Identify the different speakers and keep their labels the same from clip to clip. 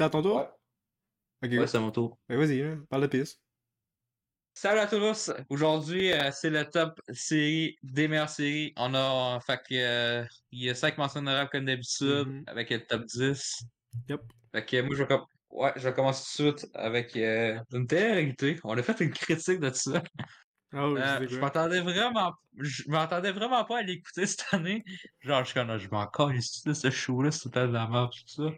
Speaker 1: C'est à ton tour?
Speaker 2: Ouais.
Speaker 1: Ok,
Speaker 2: Ouais, c'est à mon tour.
Speaker 1: Ben vas-y, hein, parle de piste.
Speaker 2: Salut à tous! Aujourd'hui, euh, c'est le top série des meilleures séries. On a, fait que, euh, il y a 5 mentions honorables comme d'habitude,
Speaker 1: Mhm.
Speaker 2: avec le top 10.
Speaker 1: Yep.
Speaker 2: Fait que moi, je vais, ouais, je vais commencer tout de suite avec euh, une télé-réalité. On a fait une critique de ça.
Speaker 1: Ah
Speaker 2: Euh, je m'attendais vraiment, je m'attendais vraiment pas à l'écouter cette année. Genre, je suis comme, je m'en de ce show-là, c'est temps de la merde, tout ça.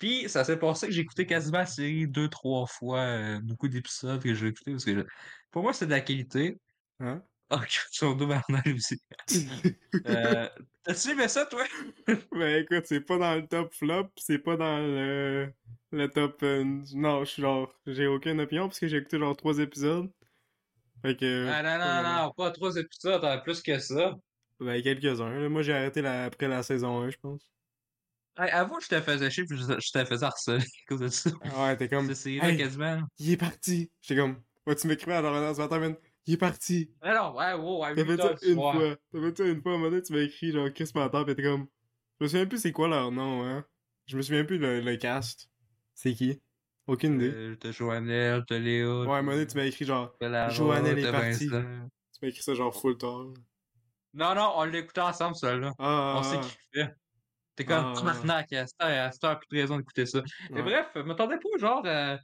Speaker 2: Puis, ça s'est passé que j'ai écouté quasiment la série deux, trois fois, euh, beaucoup d'épisodes que j'ai écouté parce que je- pour moi, c'est de la qualité.
Speaker 1: Hein?
Speaker 2: Ah, sur Bernal aussi. Euh, T'as-tu aimé ça, toi?
Speaker 1: Ben écoute, c'est pas dans le top flop, c'est pas dans le, le top... euh, non, je suis genre... J'ai aucune opinion parce que j'ai écouté genre trois épisodes. Fait que...
Speaker 2: Ah, non, non, non, non, pas trois épisodes, hein, plus que ça.
Speaker 1: Ben quelques-uns. Moi j'ai arrêté la... après la saison 1, je pense.
Speaker 2: Hey, avoue, je te faisais chier puis je, je te faisais harceler à cause de ça.
Speaker 1: Ouais, t'es comme... Hey,
Speaker 2: quasiment.
Speaker 1: il est parti! J'étais comme... Ouais, tu m'écrivais à l'heure ce matin, man? Il est parti!
Speaker 2: Mais non, ouais, ouais, ouais,
Speaker 1: T'as
Speaker 2: 8
Speaker 1: fait ça une
Speaker 2: soir.
Speaker 1: fois. T'as fait ça une fois, à un moment donné, tu m'as écrit genre Chris Matter, pis t'es comme... Je me souviens plus c'est quoi leur nom, hein. Je me souviens plus le, le cast. C'est qui? Aucune idée.
Speaker 2: Euh, T'as Joannelle, t'as Léo,
Speaker 1: Ouais, à un moment donné, tu m'as écrit genre... Joannelle est.
Speaker 2: Vincent.
Speaker 1: Tu m'as écrit ça genre full tard.
Speaker 2: Non, non, on l'écoutait ensemble, celui-là.
Speaker 1: Ah,
Speaker 2: On sait qui fait. T'es comme,
Speaker 1: Ah.
Speaker 2: tabarnak, à cette heure, à cette heure, plus de raison d'écouter ça.
Speaker 1: Ouais.
Speaker 2: bref, je m'attendais pas, genre, euh,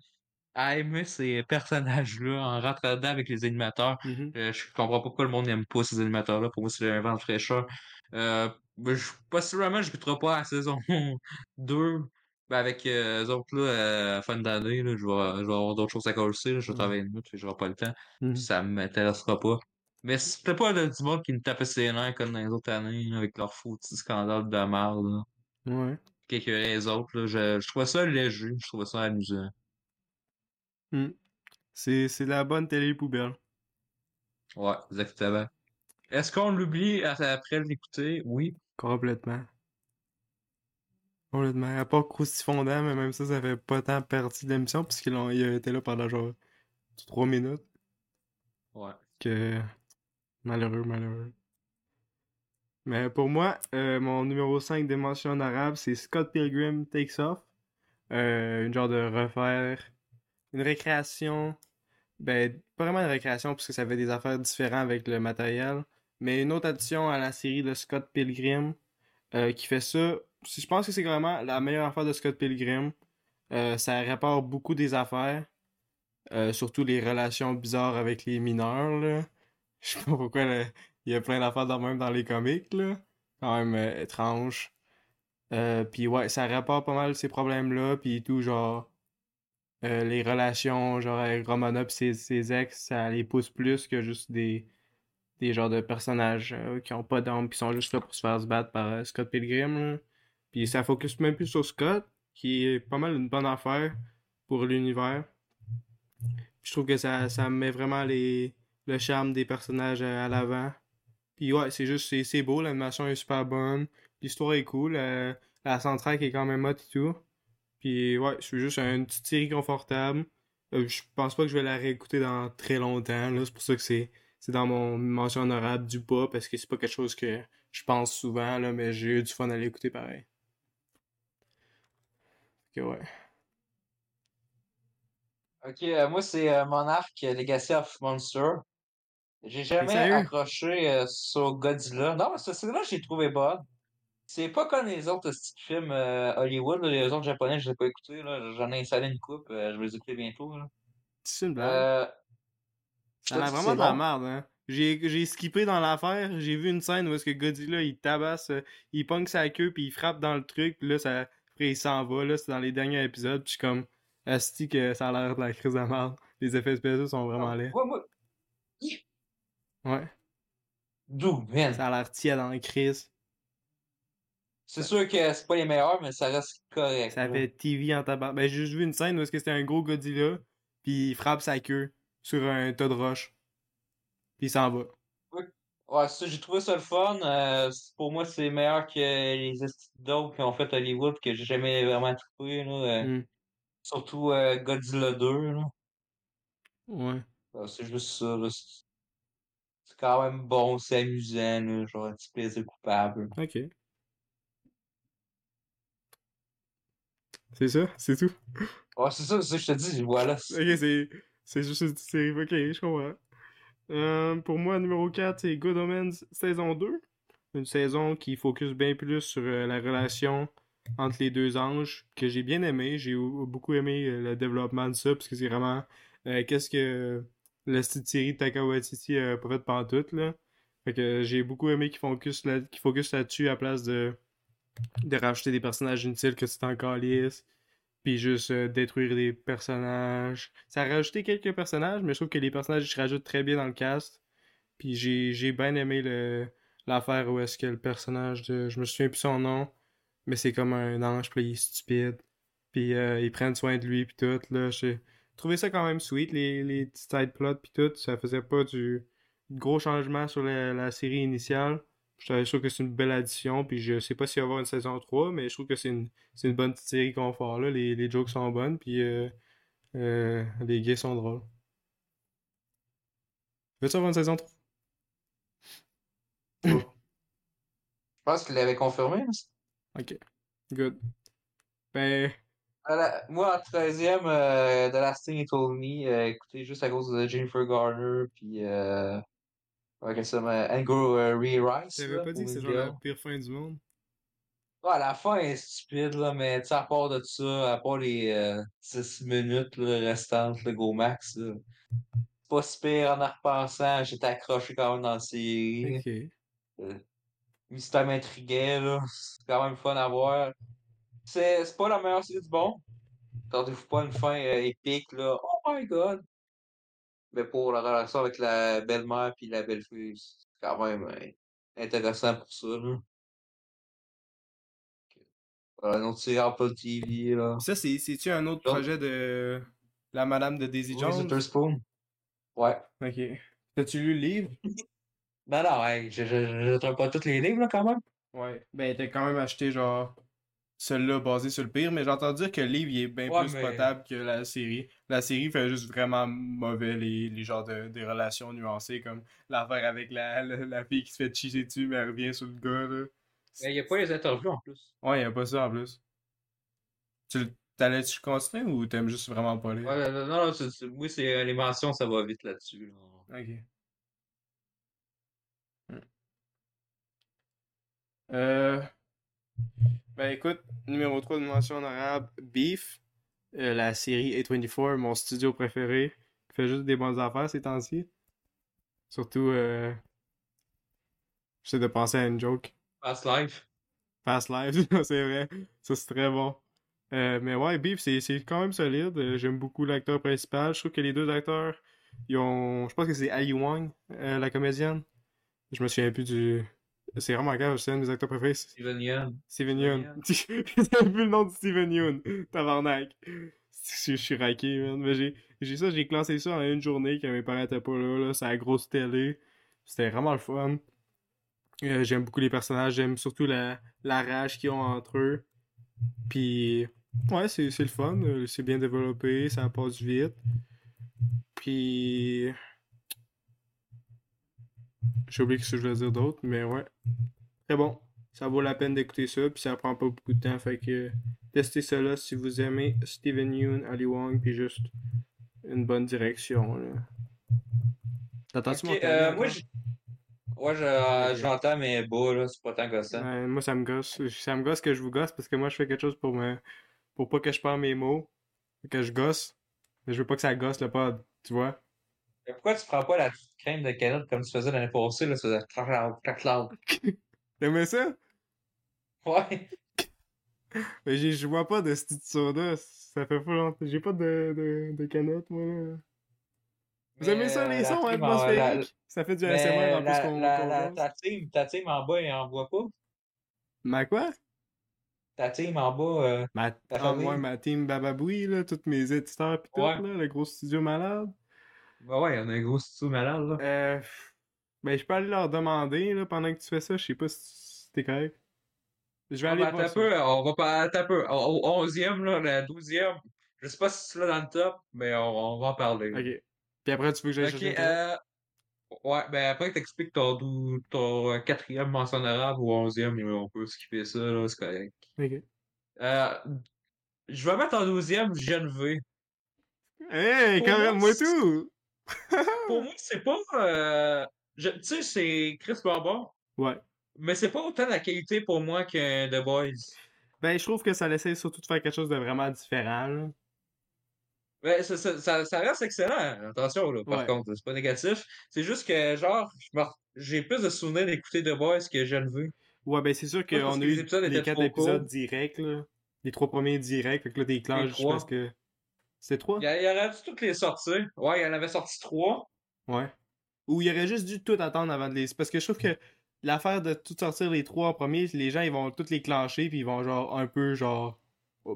Speaker 2: à aimer ces personnages-là en rentrant dedans avec les animateurs.
Speaker 1: Mhm.
Speaker 2: Euh, je comprends pas pourquoi le monde n'aime pas ces animateurs-là. Pour moi, c'est un vent de fraîcheur. Euh, je, possiblement, je n'écouterai pas la saison 2. Ben, avec euh, eux autres, là, euh, à la fin d'année, là, je vais, je vais avoir d'autres choses à là. Je vais
Speaker 1: Mhm.
Speaker 2: travailler une minute, je n'aurai pas le temps.
Speaker 1: Mhm.
Speaker 2: Puis ça m'intéressera pas. Mais c'était pas là, du monde qui me tapait ses nerfs comme dans les autres années, là, avec leurs faux petits scandales de merde.
Speaker 1: Ouais.
Speaker 2: Écœuraient les autres, là. Je, je trouvais ça léger, je trouvais ça amusant.
Speaker 1: Mhm. C'est c'est la bonne télé poubelle.
Speaker 2: Ouais, exactement. Est-ce qu'on l'oublie après l'écouter? Oui.
Speaker 1: Complètement. Complètement. À part Croustifondant, mais même ça, ça fait pas tant partie de l'émission, puisqu'il a été là pendant genre 3 minutes.
Speaker 2: Ouais.
Speaker 1: Que. Malheureux, malheureux. Mais pour moi, euh, mon numéro 5 des mentions honorables, c'est Scott Pilgrim Takes Off. Euh, une genre de refaire. Une récréation. Ben, pas vraiment une récréation, puisque ça fait des affaires différentes avec le matériel. Mais une autre addition à la série de Scott Pilgrim euh, qui fait ça. Je pense que c'est vraiment la meilleure affaire de Scott Pilgrim. Ça répare beaucoup des affaires. Surtout les relations bizarres avec les mineurs, là. Je sais pas pourquoi il y a plein d'affaires dans même dans les comics, là. Quand même euh, étrange. Euh, puis ouais, ça répare pas mal ces problèmes-là, puis tout, genre... euh, les relations, genre avec Romana pis ses, ses ex, ça les pousse plus que juste des... Des genres de personnages qui ont pas d'âme, qui sont juste là pour se faire se battre par Scott Pilgrim. Puis ça focus même plus sur Scott, qui est pas mal une bonne affaire pour l'univers. Je trouve que ça, ça met vraiment les, le charme des personnages à, à l'avant. Puis ouais, c'est juste, c'est, beau, l'animation est super bonne, l'histoire est cool, euh, la soundtrack est quand même hot et tout. Puis ouais, c'est juste une petite série confortable. Euh, je pense pas que je vais la réécouter dans très longtemps, là. C'est pour ça que c'est, dans mon mention honorable du pas, parce que c'est pas quelque chose que je pense souvent, là, mais j'ai eu du fun à l'écouter pareil. Ok, ouais.
Speaker 2: Ok, euh, moi c'est euh, Monarch euh, Legacy of Monster. J'ai jamais accroché euh, sur Godzilla. Non, mais ce là j'ai trouvé bonne. C'est pas comme les autres films euh, Hollywood, là, les autres japonais, je les ai pas écoutés. là. J'en ai installé une coupe, euh, je vais les écouter bientôt.
Speaker 1: C'est une blague. Ça a vraiment de la merde, hein. J'ai, skippé dans l'affaire, j'ai vu une scène où est-ce que Godzilla, il tabasse, il pogne sa queue, puis il frappe dans le truc, puis là, ça, après, il s'en va, là, c'est dans les derniers épisodes, puis je suis comme, asti que ça a l'air de la crise de la merde. Les effets spéciaux sont vraiment laids.
Speaker 2: Ouais, moi,
Speaker 1: Ouais.
Speaker 2: d'où, man?
Speaker 1: Ça a l'air tiède dans la crise.
Speaker 2: C'est sûr que c'est pas les meilleurs, mais ça reste correct.
Speaker 1: Ça fait TV en tabac. Ben, j'ai juste vu une scène où est-ce que c'était un gros Godzilla, puis il frappe sa queue sur un tas de roches. Puis il s'en va.
Speaker 2: Ouais, ça, j'ai trouvé ça le fun. Euh, pour moi, c'est meilleur que les d'autres qui ont fait Hollywood, que j'ai jamais vraiment trouvé, là. Euh,
Speaker 1: Hmm.
Speaker 2: surtout euh, Godzilla 2, là.
Speaker 1: Ouais.
Speaker 2: C'est juste ça, là. C'est quand même bon, c'est amusant, là. Genre un petit plaisir coupable.
Speaker 1: Ok. C'est ça? C'est tout?
Speaker 2: Ouais, c'est ça, c'est ça que je te dis, voilà.
Speaker 1: Ok, c'est, c'est juste une série. Ok, je comprends. Euh, pour moi, numéro 4, c'est Good Omens saison 2. Une saison qui focus bien plus sur euh, la relation entre les deux anges, que j'ai bien aimé. J'ai beaucoup aimé euh, le développement de ça, parce que c'est vraiment qu'est-ce que la petite série de Taika Waititi a pas fait pantoute, là. Fait que j'ai beaucoup aimé qu'ils focus, là-dessus à la place de, rajouter des personnages inutiles que c'est encore lisse puis juste euh, détruire des personnages. Ça a rajouté quelques personnages, mais je trouve que les personnages se rajoutent très bien dans le cast. Puis j'ai bien aimé le l'affaire où est-ce que le personnage de je me souviens plus son nom, mais c'est comme un ange puis il est stupide. Puis euh, ils prennent soin de lui puis tout là, j'ai trouvé ça quand même sweet les les petits side plots puis tout, ça faisait pas du gros changement sur la, la série initiale. Je trouve que c'est une belle addition, puis je sais pas s'il va y avoir une saison 3, mais je trouve que c'est une, une bonne petite série confort, là. Les, les jokes sont bonnes, puis euh, euh, les gays sont drôles. Veux-tu avoir une saison 3?
Speaker 2: Je pense qu'il l'avait confirmé. hein?
Speaker 1: Ok. Good. Ben,
Speaker 2: Moi, en 13e, euh, The Last Thing He Told Me, euh, écoutez, juste à cause de Jennifer Garner, puis euh, que ça euh, Ray Rice.
Speaker 1: t'avais pas dit que c'est genre la pire fin du monde?
Speaker 2: Ouais, la fin est stupide, là, mais tu sais, à part de ça, à part les euh, 6 minutes là, restantes, le go max, là, pas si pire en en repensant, j'étais accroché quand même dans la série.
Speaker 1: Ok.
Speaker 2: Euh, Mystère m'intriguait, là, c'est quand même fun à voir. C'est c'est pas la meilleure série du bon. Attendez-vous pas une fin euh, épique, là. Oh my god! Mais pour la relation avec la belle-mère puis la belle-fille, c'est quand même euh, intéressant pour ça, là. Voilà, autre série Apple TV, là.
Speaker 1: Ça, c'est, c'est-tu un autre projet de la madame de Daisy Jones?
Speaker 2: Witherspoon. Ouais.
Speaker 1: Ok. T'as-tu lu le livre?
Speaker 2: Ben non, hey, je, je, je, pas tous les livres, là, quand même.
Speaker 1: Ouais. Ben, t'as quand même acheté, genre, celui-là basé sur le pire, mais j'entends dire que le livre, il est bien
Speaker 2: Ouais,
Speaker 1: plus
Speaker 2: mais-
Speaker 1: potable que la série. La série fait juste vraiment mauvais, les, les genres de des relations nuancées, comme l'affaire avec la, la, la fille qui se fait chier dessus, mais elle revient sur le gars, là.
Speaker 2: Mais il n'y a pas les interviews en plus.
Speaker 1: Ouais, y a pas ça en plus. Tu T'allais-tu continuer ou t'aimes juste vraiment pas lire?
Speaker 2: Ouais, non, non, c'est- oui, c'est les mentions, ça va vite là-dessus. là.
Speaker 1: Ok. Hmm. Euh... Ben écoute, numéro 3 de mention honorable, Beef, euh, la série A24, mon studio préféré, qui fait juste des bonnes affaires ces temps-ci. Surtout, euh... j'essaie de penser à une joke.
Speaker 2: Past Life.
Speaker 1: Fast Life, c'est vrai. Ça, c'est très bon. Euh, mais ouais, Beef, c'est quand même solide. Euh, J'aime beaucoup l'acteur principal. Je trouve que les deux acteurs, ils ont. Je pense que c'est Ali euh, la comédienne. Je me souviens plus du. C'est vraiment grave, c'est un de mes acteurs préférés.
Speaker 2: Steven Yeun.
Speaker 1: Steven Yeun. J'ai plus le nom de Steven Yeun. Tabarnak. Je, je suis raqué, man. Mais j'ai j'ai ça, j'ai classé ça en une journée quand mes parents étaient pas là. là c'est la grosse télé. C'était vraiment le fun. Euh, j'aime beaucoup les personnages, j'aime surtout la, la rage qu'ils ont entre eux. Puis, ouais, c'est c'est le fun, euh, c'est bien développé, ça passe vite. Puis, j'ai oublié ce que je voulais dire d'autre, mais ouais. Très bon. Ça vaut la peine d'écouter ça, puis ça prend pas beaucoup de temps, fait que testez cela si vous aimez Steven Yeun, Ali Wong, puis juste une bonne direction. là. T'entends-tu
Speaker 2: Ok,
Speaker 1: mon
Speaker 2: euh, moi, je... Ouais, je, euh, j'entends mes bas, là, c'est pas tant que ça.
Speaker 1: Ouais, moi, ça me gosse. Ça me gosse que je vous gosse parce que moi, je fais quelque chose pour me... pour pas que je perds mes mots. Que je gosse. Mais je veux pas que ça gosse le pod, tu vois?
Speaker 2: Mais pourquoi tu prends pas la petite crème de canette comme tu faisais l'année passée, là, tu faisais clac clac clac.
Speaker 1: T'aimais ça?
Speaker 2: Ouais.
Speaker 1: Mais je vois pas de ce petit soda. Ça fait pas longtemps. J'ai pas de, de, de canette, moi, là. Vous aimez ça, les
Speaker 2: euh,
Speaker 1: sons atmosphériques? Ça fait du ASMR en plus qu'on
Speaker 2: ta team, ta team en bas, elle en voit pas?
Speaker 1: Ma quoi?
Speaker 2: Ta team en bas, euh,
Speaker 1: Ma...
Speaker 2: Ta
Speaker 1: Ah, moi, ma team Bababoui, là, tous mes éditeurs pis tout, là, le gros studio malade.
Speaker 2: Bah ouais, on a un gros studio malade, là.
Speaker 1: Euh... Ben, je peux aller leur demander, là, pendant que tu fais ça. Je sais pas si t'es correct. Je vais
Speaker 2: Ah,
Speaker 1: aller
Speaker 2: ben,
Speaker 1: voir ça.
Speaker 2: peu, on va pas, un peu. Au, au 11e, là, la 12e, je sais pas si c'est là dans le top, mais on, on va en parler. là.
Speaker 1: Ok. Puis après, tu veux que j'aille
Speaker 2: Ok,
Speaker 1: chercher
Speaker 2: euh, ouais, ben après que t'expliques ton, ton euh, quatrième mention honorable ou onzième, on peut skipper ça, là, c'est correct.
Speaker 1: Ok.
Speaker 2: Euh, Je vais mettre en douzième Gen V.
Speaker 1: Hey, quand même, moi tout!
Speaker 2: Pour moi, c'est pas. euh, je- Tu sais, c'est Chris Barbon,
Speaker 1: Ouais.
Speaker 2: mais c'est pas autant la qualité pour moi que The Boys.
Speaker 1: Ben, je trouve que ça essaie surtout de faire quelque chose de vraiment différent, là.
Speaker 2: Ouais, ça, ça, ça, ça reste excellent, attention, là, par
Speaker 1: Ouais.
Speaker 2: contre, c'est pas négatif. C'est juste que, genre, je j'ai plus de souvenirs d'écouter The Boys que Gen V.
Speaker 1: Ouais, ben, c'est sûr qu'on a eu les quatre épisodes directs, là. Les trois premiers directs, fait que là, t'es
Speaker 2: trois.
Speaker 1: parce que. C'était trois?
Speaker 2: Il il aurait dû toutes les sortir. Ouais, il y en avait sorti trois.
Speaker 1: Ouais. Ou il aurait juste dû tout attendre avant de les. Parce que je trouve que l'affaire de tout sortir les trois en premier, les gens ils vont toutes les clencher puis ils vont genre un peu genre.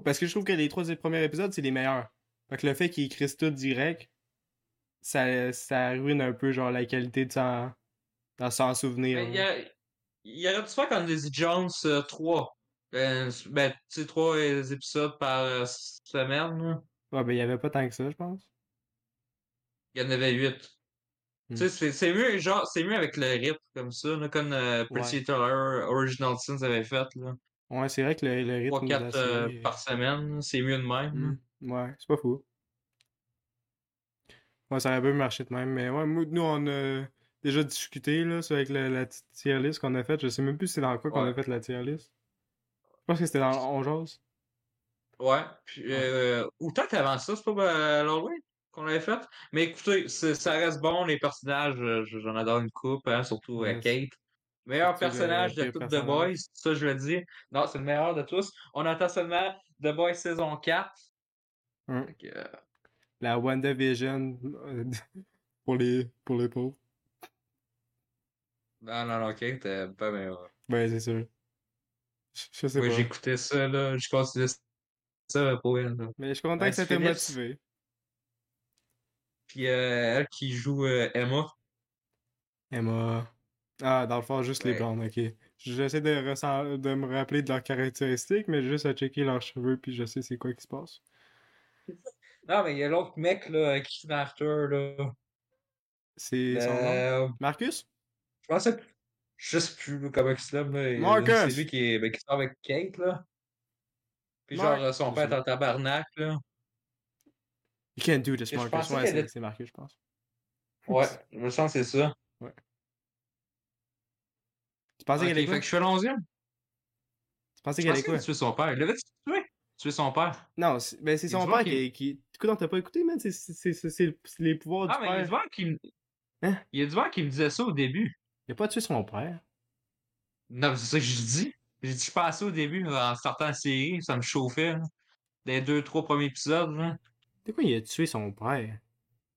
Speaker 1: Parce que je trouve que les trois premiers épisodes c'est les meilleurs. Fait que le fait qu'ils écrivent tout direct, ça, ça ruine un peu genre la qualité de s'en, de s'en souvenir.
Speaker 2: Mais il y, a- il y aurait dû faire comme Daisy Jones euh, 3. Ben, ben, tu sais, trois euh, épisodes par euh, semaine.
Speaker 1: Ouais, ben il y avait pas tant que ça, je pense.
Speaker 2: Il y en avait huit.
Speaker 1: Hmm.
Speaker 2: Tu sais, c'est- mieux, genre, c'est mieux avec le rythme comme ça, là, comme euh, Pretty
Speaker 1: Ouais.
Speaker 2: Taylor, Original Sins avait fait, là.
Speaker 1: Ouais, c'est vrai que le, le rythme de la
Speaker 2: 3-4
Speaker 1: série. est-
Speaker 2: par semaine, c'est mieux de même.
Speaker 1: Hmm. Ouais, c'est pas fou. Ouais, ça aurait pu marcher de même, mais ouais, nous, on a déjà discuté, là, avec la, la tier list qu'on a faite. Je sais même plus c'est dans quoi qu'on a fait la tier list. Je pense que c'était dans On Jase.
Speaker 2: Ouais. Puis, euh, ou peut-être avant ça, c'est pas euh, l'Halloween qu'on avait fait. Mais écoutez, ça reste bon, les personnages, euh, j'en adore une coupe, hein, surtout euh,
Speaker 1: Ouais,
Speaker 2: Kate. Meilleur personnage de tout The. Boys, ça je le dis. Non, c'est le meilleur de tous. On attend seulement The Boys saison 4.
Speaker 1: Hum.
Speaker 2: Fait que, euh,
Speaker 1: La WandaVision pour les, pour les pauvres.
Speaker 2: non, non, non, Kate, pas meilleur.
Speaker 1: Ben, c'est sûr. Je, je sais
Speaker 2: j'écoutais ça, là, je considère ça pour elle. là.
Speaker 1: Mais je suis content
Speaker 2: Ouais,
Speaker 1: que ça t'ait motivé.
Speaker 2: Puis euh, elle qui joue euh, Emma.
Speaker 1: Emma. Ah, dans le fond, juste les blondes, ok. J'essaie de, ressent- de me rappeler de leurs caractéristiques, mais juste à checker leurs cheveux, puis je sais c'est quoi qui se passe.
Speaker 2: Non, mais il y a l'autre mec, là, qui est Arthur, là.
Speaker 1: C'est son nom?
Speaker 2: Euh,
Speaker 1: Marcus?
Speaker 2: je pensais que. Je sais plus comment il se nomme, là.
Speaker 1: Marcus!
Speaker 2: C'est lui qui, est, ben, qui sort avec Kate, là. Puis genre, euh, son père
Speaker 1: Je
Speaker 2: est en tabarnak, là.
Speaker 1: You can't do this,
Speaker 2: je
Speaker 1: Marcus. Ouais, c'est
Speaker 2: était-
Speaker 1: Marcus, je pense.
Speaker 2: Ouais, je me sens que c'est ça.
Speaker 1: Tu pensais
Speaker 2: Ok,
Speaker 1: qu'elle est
Speaker 2: fait
Speaker 1: quoi?
Speaker 2: que je fais l'onzième.
Speaker 1: Tu pensais
Speaker 2: Je
Speaker 1: qu'elle est quoi?
Speaker 2: a tué son père? Il l'avait tué? Tué son père.
Speaker 1: Non, c'est- ben c'est
Speaker 2: Il
Speaker 1: son père qui, qui... Écoute, t'as pas écouté, man? C'est- les pouvoirs
Speaker 2: Ah,
Speaker 1: du
Speaker 2: mais il y a
Speaker 1: père.
Speaker 2: du vent qui me.
Speaker 1: Hein?
Speaker 2: Il y a du vent qui me disait ça au début.
Speaker 1: Il a pas tué son père.
Speaker 2: Non, mais c'est ça que j'ai dit. J'ai dit, je pensais au début, en startant la série, ça me chauffait, là. Des deux, trois premiers épisodes, là.
Speaker 1: De quoi il a tué son père?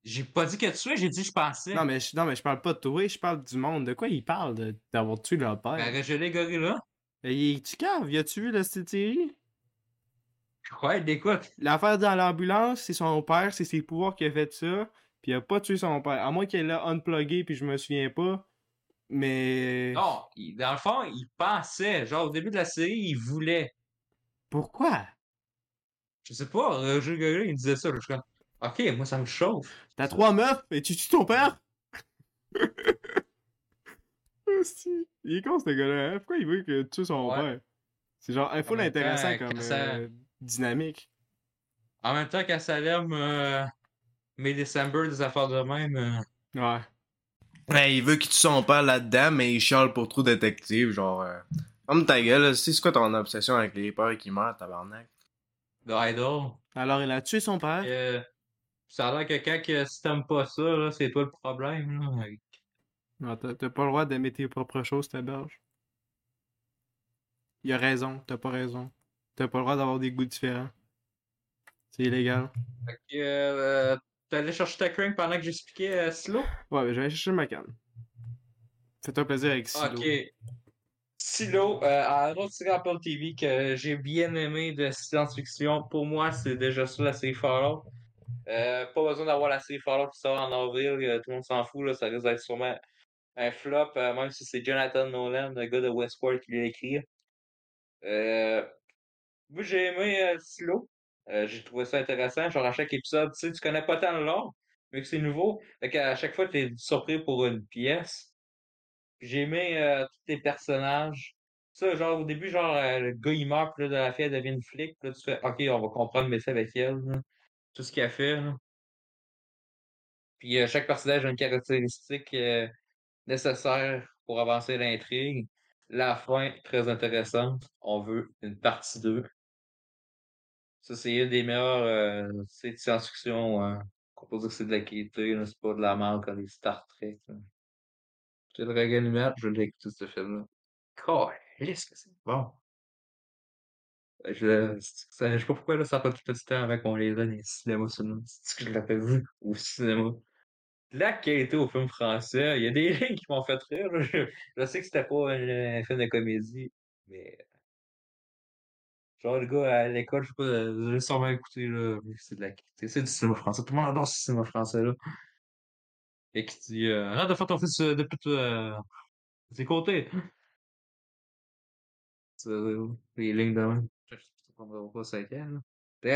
Speaker 2: J'ai pas dit qu'il a tué, j'ai dit je pensais.
Speaker 1: Non, mais je, non, mais je parle pas de toi, je parle du monde. De quoi il parle d'avoir tué leur père?
Speaker 2: Ben, gelé gorilla.
Speaker 1: Ben, il est-tu cave? Y a-tu vu la série?
Speaker 2: Ouais, écoute.
Speaker 1: L'affaire dans l'ambulance, c'est son père, c'est ses pouvoirs qui a fait ça, puis il a pas tué son père. À moins qu'elle l'a unplugué, puis je me souviens pas. Mais.
Speaker 2: Non, il- dans le fond, il pensait. Genre, au début de la série, il voulait.
Speaker 1: Pourquoi?
Speaker 2: Je sais pas, Roger Gorilla, il disait ça. Je suis ok, moi, ça me chauffe.
Speaker 1: T'as trois meufs, et tu tues ton père? Hostie. il est con ce gars-là, hein? Pourquoi il veut que tu tues son
Speaker 2: Ouais.
Speaker 1: père? C'est genre un full
Speaker 2: temps,
Speaker 1: intéressant comme
Speaker 2: ça-
Speaker 1: euh, dynamique.
Speaker 2: En même temps qu'à Salem, euh, mai décembre, des affaires de même. euh,
Speaker 1: Ouais.
Speaker 3: Ouais, il veut qu'il tue son père là-dedans, mais il chiale pour trop détective, genre... Euh... Comme ta gueule, c'est quoi ton obsession avec les peurs qui meurent, tabarnak?
Speaker 2: de Idol.
Speaker 1: Alors, il a tué son père.
Speaker 2: Euh, ça a l'air que quand que, si t'aimes pas ça, là, c'est toi le problème. Là.
Speaker 1: Non, t'as t'as pas le droit d'aimer tes propres choses, ta berge. Il a raison, t'as pas raison. T'as pas le droit d'avoir des goûts différents. C'est illégal.
Speaker 2: Fait que, euh, t'allais chercher ta crank pendant que j'expliquais euh, Slow?
Speaker 1: Ouais, je vais aller chercher ma canne. Fais-toi plaisir avec Silo.
Speaker 2: Ok. Silo, euh, un autre série Apple TV que j'ai bien aimé de science-fiction, pour moi, c'est déjà ça la série Fallout. Euh, pas besoin d'avoir la série Fallout qui sort en avril, euh, tout le monde s'en fout, là, ça risque d'être sûrement un flop, euh, même si c'est Jonathan Nolan, le gars de Westworld, qui l'a écrit. Moi, j'ai aimé Silo. Euh, j'ai trouvé ça intéressant. Genre, à chaque épisode, tu sais, tu connais pas tant le lore, mais que c'est nouveau. Fait qu'à chaque fois, tu es surpris pour une pièce. J'ai aimé euh, tous les personnages. Ça, genre, au début, genre, euh, le gars, il meurt, puis là, la fille, elle devient une flic, puis là, tu fais, OK, on va comprendre le métier avec elle. Tout ce qu'elle fait. Puis chaque personnage a une caractéristique nécessaire pour avancer l'intrigue. La fin, très intéressante. On veut une partie 2. Ça, c'est une des meilleures euh, de science-fiction. Euh, on peut dire que c'est de la qualité, c'est pas de la merde comme les Star Trek. C'est le Dragon Humain, je l'ai écouté ce film-là. Calisse que c'est bon. Euh, Je, sais pas pourquoi là, ça pas tout le temps avec on les donne les cinémas seulement. C'est que je l'avais vu au cinéma? La qualité au film français, il y a des lignes qui m'ont fait rire. Je, sais que c'était pas un film de comédie, mais genre le gars à l'école, je sais pas, euh, j'ai sûrement écouté là, mais c'est de la. C'est du cinéma français. Tout le monde adore ce cinéma français là. Et qui dit euh, arrête de faire ton fils euh, de pute euh, de tes côtés. C'est, euh, les lignes de même. Je comprends pas ça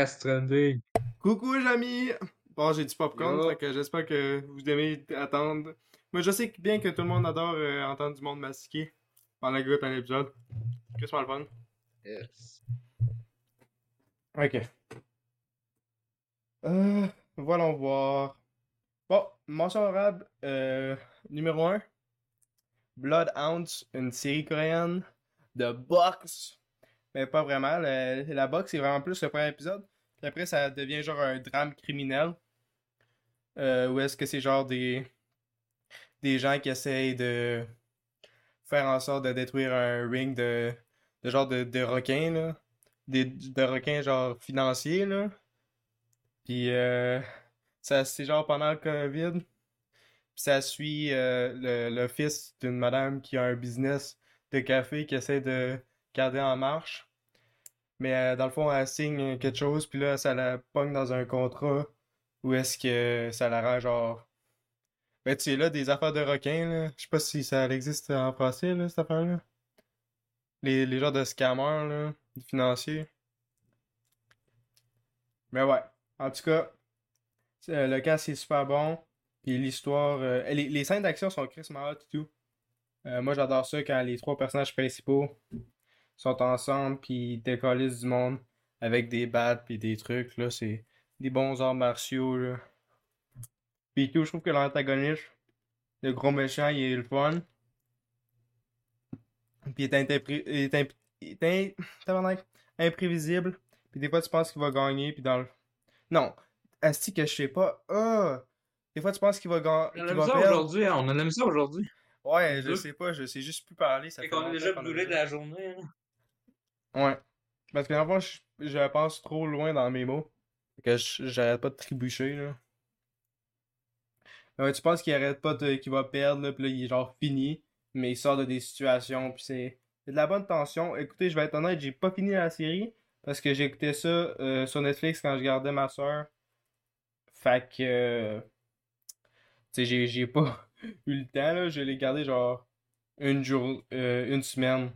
Speaker 2: Stranding.
Speaker 1: Coucou les amis! Bon, j'ai du popcorn, que j'espère que vous aimez attendre. Moi, je sais bien que tout le monde adore euh, entendre du monde mastiquer pendant que un épisode. Qu'est-ce que le fun?
Speaker 2: Yes.
Speaker 1: Ok. Euh, voir. Bon, mention honorable euh, numéro 1. Bloodhounds, une série coréenne de boxe. Mais pas vraiment. la boxe, c'est vraiment plus le premier épisode. Puis après, ça devient genre un drame criminel. Euh, où est-ce que c'est genre des, des gens qui essayent de faire en sorte de détruire un ring de, de genre de, de requins, là. Des, de requins genre financiers, là. Puis euh, ça, c'est genre pendant le COVID. Puis ça suit euh, le, le fils d'une madame qui a un business de café qui essaie de garder en marche. Mais euh, dans le fond, elle signe quelque chose, puis là, ça la pogne dans un contrat où est-ce que ça la rend genre. Ben, tu sais, là, des affaires de requins, là. Je sais pas si ça existe en français, là, cette affaire-là. Les, les genres de scammers, là, financiers. Mais ouais, en tout cas, euh, le cas c'est super bon. Puis l'histoire. euh, les, les scènes d'action sont crissement hot et tout. Euh, moi j'adore ça quand les trois personnages principaux sont ensemble puis ils décollissent du monde avec des battes puis des trucs. Là, c'est des bons arts martiaux. Là. Puis tout, je trouve que l'antagoniste, le gros méchant, il est le fun. Puis il est, interpré- il est, imp- il est in- tabarnak, imprévisible. Puis des fois tu penses qu'il va gagner, puis dans le. Non, Asti que je sais pas. Ah! Des fois tu penses qu'il va, ga-
Speaker 2: On a
Speaker 1: qu'il
Speaker 2: la
Speaker 1: va
Speaker 2: misère
Speaker 1: perdre.
Speaker 2: aujourd'hui, hein, on a la misère aujourd'hui.
Speaker 1: Ouais, je sais pas, je sais juste plus parler. Ça
Speaker 2: Fait
Speaker 1: fait
Speaker 2: qu'on est déjà brûlé de la journée. hein.
Speaker 1: Ouais. Parce que dans le fond, je, je pense trop loin dans mes mots. Fait que je- j'arrête pas de trébucher, là. Ouais, tu penses qu'il arrête pas de, qu'il va perdre, là, pis là, il est genre fini. Mais il sort de des situations, pis c'est de la bonne tension. Écoutez, je vais être honnête, j'ai pas fini la série. Parce que écouté ça euh, sur Netflix quand je gardais ma soeur. Fait que. Tu sais, j'ai pas eu le temps, là. Je l'ai gardé genre une jour, euh, une semaine.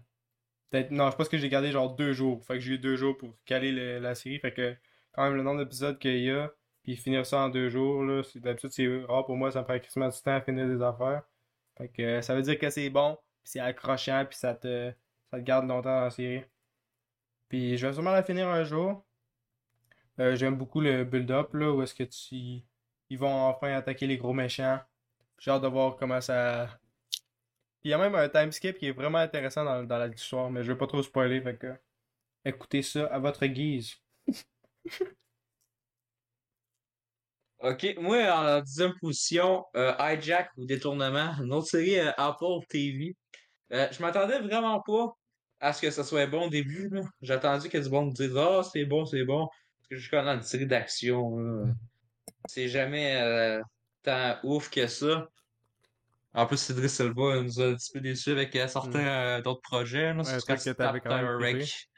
Speaker 1: Peut-être, non, je pense que j'ai gardé genre deux jours. Fait que j'ai eu deux jours pour caler le- la série. Fait que quand même le nombre d'épisodes qu'il y a, puis finir ça en deux jours, là, d'habitude c'est rare pour moi, ça me prend quasiment du temps à finir des affaires. Fait que euh, ça veut dire que c'est bon, c'est accrochant, puis ça te, ça te garde longtemps dans la série. Puis je vais sûrement la finir un jour. Euh, j'aime beaucoup le build-up, là, où est-ce que. Ils vont enfin attaquer les gros méchants. J'ai hâte de voir comment ça... Il y a même un time skip qui est vraiment intéressant dans, dans l'histoire, mais je vais pas trop spoiler, fait que... Écoutez ça à votre guise.
Speaker 2: Ok, moi en dixième position, euh, Hijack ou Détournement, une autre série euh, Apple TV. Euh, je m'attendais vraiment pas à ce que ça soit bon au début. J'ai attendu que du monde me dise Ah, c'est bon, c'est bon. Parce que je suis quand même dans une série d'action. C'est jamais tant ouf que ça. En plus, Cédric Silva nous a un petit peu déçus avec certains euh, d'autres projets. Là,
Speaker 1: Ouais,
Speaker 2: quand
Speaker 1: que
Speaker 2: tu tapes. Rake.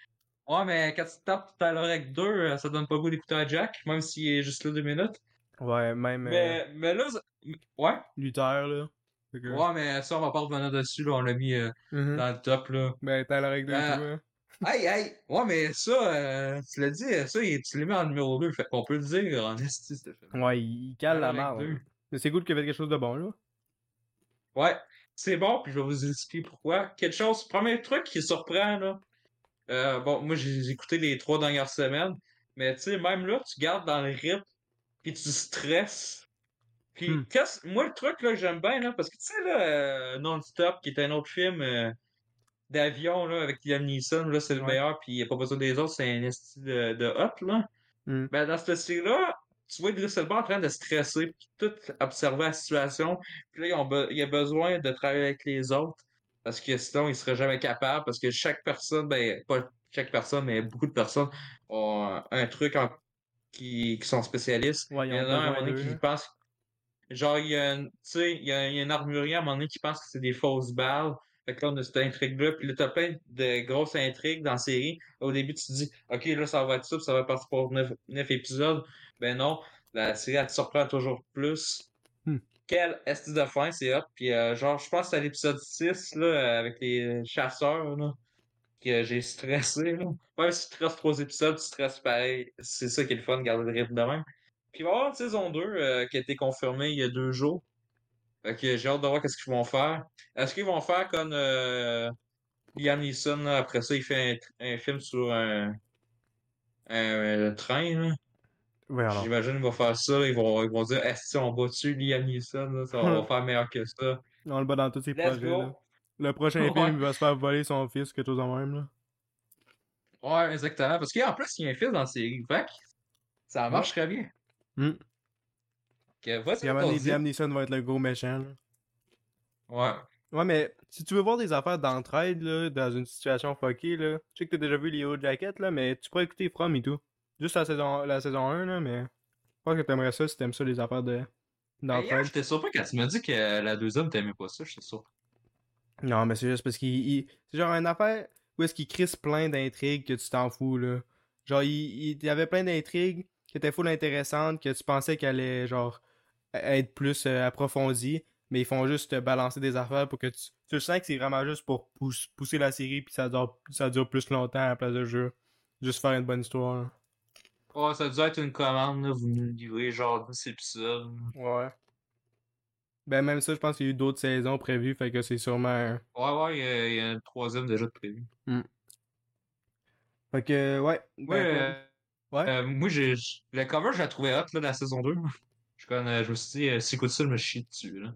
Speaker 2: Ouais, mais quand tu tapes Tyler Rake 2, euh, ça donne pas goût d'écouter à Jack, même s'il est juste là deux minutes.
Speaker 1: Ouais, même euh,
Speaker 2: Mais, mais là, ouais.
Speaker 1: Luther, là. Que-
Speaker 2: Ouais, mais ça, on va pas revenir dessus, là. On l'a mis euh,
Speaker 1: Mhm.
Speaker 2: dans le top, là.
Speaker 1: Ben, t'as la règle de
Speaker 2: Euh,
Speaker 1: hein.
Speaker 2: Hey, hey! Ouais, mais ça, euh, tu l'as dit, ça, tu l'as mis en numéro 2. Fait qu'on peut le dire en esti, ce film.
Speaker 1: Ouais, il cale la marde. hein. Mais c'est cool qu'il y ait quelque chose de bon, là.
Speaker 2: Ouais. c'est bon, puis je vais vous expliquer pourquoi. Quelque chose, premier truc qui surprend, là. euh, bon, moi, j'ai écouté les trois dernières semaines, mais tu sais, même là, tu gardes dans le rythme, puis tu stresses. Puis,
Speaker 1: Hmm.
Speaker 2: moi, le truc là, que j'aime bien, là, parce que tu sais, là, euh, Non-Stop, qui est un autre film euh, d'avion, là, avec Liam Neeson, là, c'est le
Speaker 1: Ouais.
Speaker 2: meilleur, puis il n'y a pas besoin des autres, c'est un esti de, de hot, là.
Speaker 1: Hmm.
Speaker 2: Ben, dans cette série-là, tu vois Idris Elba en train de stresser, puis tout observer la situation. Puis là, ils ont il a besoin de travailler avec les autres, parce que sinon, il serait jamais capable, parce que chaque personne, ben, pas chaque personne, mais beaucoup de personnes ont un truc en- qui, qui sont spécialistes.
Speaker 1: Ouais,
Speaker 2: Il y en a un
Speaker 1: d'eux,
Speaker 2: qui
Speaker 1: là.
Speaker 2: pense. Genre, il y a, une- il y a, il y a un armurier à un moment donné qui pense que c'est des fausses balles. Fait que là, on a cette intrigue-là. Puis là, t'as plein de grosses intrigues dans la série. Au début, tu te dis, OK, là, ça va être ça, puis ça va partir pour neuf, neuf épisodes. Ben non, la série, elle te surprend toujours plus.
Speaker 1: Hmm.
Speaker 2: Quel esti de fin, c'est hot. Puis euh, genre, je pense que c'est à l'épisode 6, là, avec les chasseurs, là, que j'ai stressé, là. Même si tu stresses trois épisodes, tu stresses pareil. C'est ça qui est le fun, de garder le rythme de même. Puis il va y avoir une saison 2 euh, qui a été confirmée il y a deux jours. Fait que j'ai hâte de voir qu'est-ce qu'ils vont faire. Est-ce qu'ils vont faire comme euh, Liam Neeson, là, après ça, il fait un, un film sur un, un, train, là.
Speaker 1: Ouais, alors.
Speaker 2: J'imagine qu'ils vont faire ça, ils vont, ils vont dire Est-ce qu'on bat dessus Liam Neeson, là, ça, va faire meilleur que ça.
Speaker 1: On le bat dans tous ses projets,
Speaker 2: go!
Speaker 1: là. Le prochain
Speaker 2: Ouais.
Speaker 1: film, il va se faire voler son fils, quelque chose en même, là.
Speaker 2: Ouais, exactement. Parce qu'en plus, il y a un fils dans la série. Fait ça marche très bien.
Speaker 1: Hmm.
Speaker 2: Que, dit.
Speaker 1: Liam Neeson va être le gros méchant, là.
Speaker 2: Ouais.
Speaker 1: Ouais, mais si tu veux voir des affaires d'entraide, là, dans une situation fuckée, là, je sais que t'as déjà vu les Yellow Jackets, là, mais tu pourrais écouter From et tout. Juste la saison, la saison 1, là, mais je pense que t'aimerais ça si t'aimes ça, les affaires de
Speaker 2: Mais hier,
Speaker 1: d'entraide.
Speaker 2: j'étais surpris quand tu m'as dit que la deuxième, t'aimais pas ça, j'étais sûr.
Speaker 1: Non, mais c'est juste parce qu'il. il- C'est genre une affaire où est-ce qu'il crisse plein d'intrigues que tu t'en fous, là. Genre, il, il y avait plein d'intrigues qui étaient full intéressantes, que tu pensais qu'elles allaient, genre, être plus euh, approfondies, mais ils font juste te balancer des affaires pour que tu. Tu sens que c'est vraiment juste pour pousse- pousser la série, puis ça dure, ça dure plus longtemps à la place de jeu. Juste faire une bonne histoire, là.
Speaker 2: Ouais, ça dû être une commande, là, vous nous livrez genre 10 épisodes.
Speaker 1: Ouais. Ben, même ça, je pense qu'il y a eu d'autres saisons prévues, fait que c'est sûrement. un-
Speaker 2: Ouais, ouais, il y, a- il y a une troisième déjà de prévu.
Speaker 1: Fait que, ouais. Ben,
Speaker 2: Ouais,
Speaker 1: pour-
Speaker 2: euh,
Speaker 1: Ouais?
Speaker 2: euh, moi, j'ai, le cover, je la trouvais hot, là, de la saison 2. Je, connais, je me suis dit, euh, si écoute ça, je me chie dessus, là.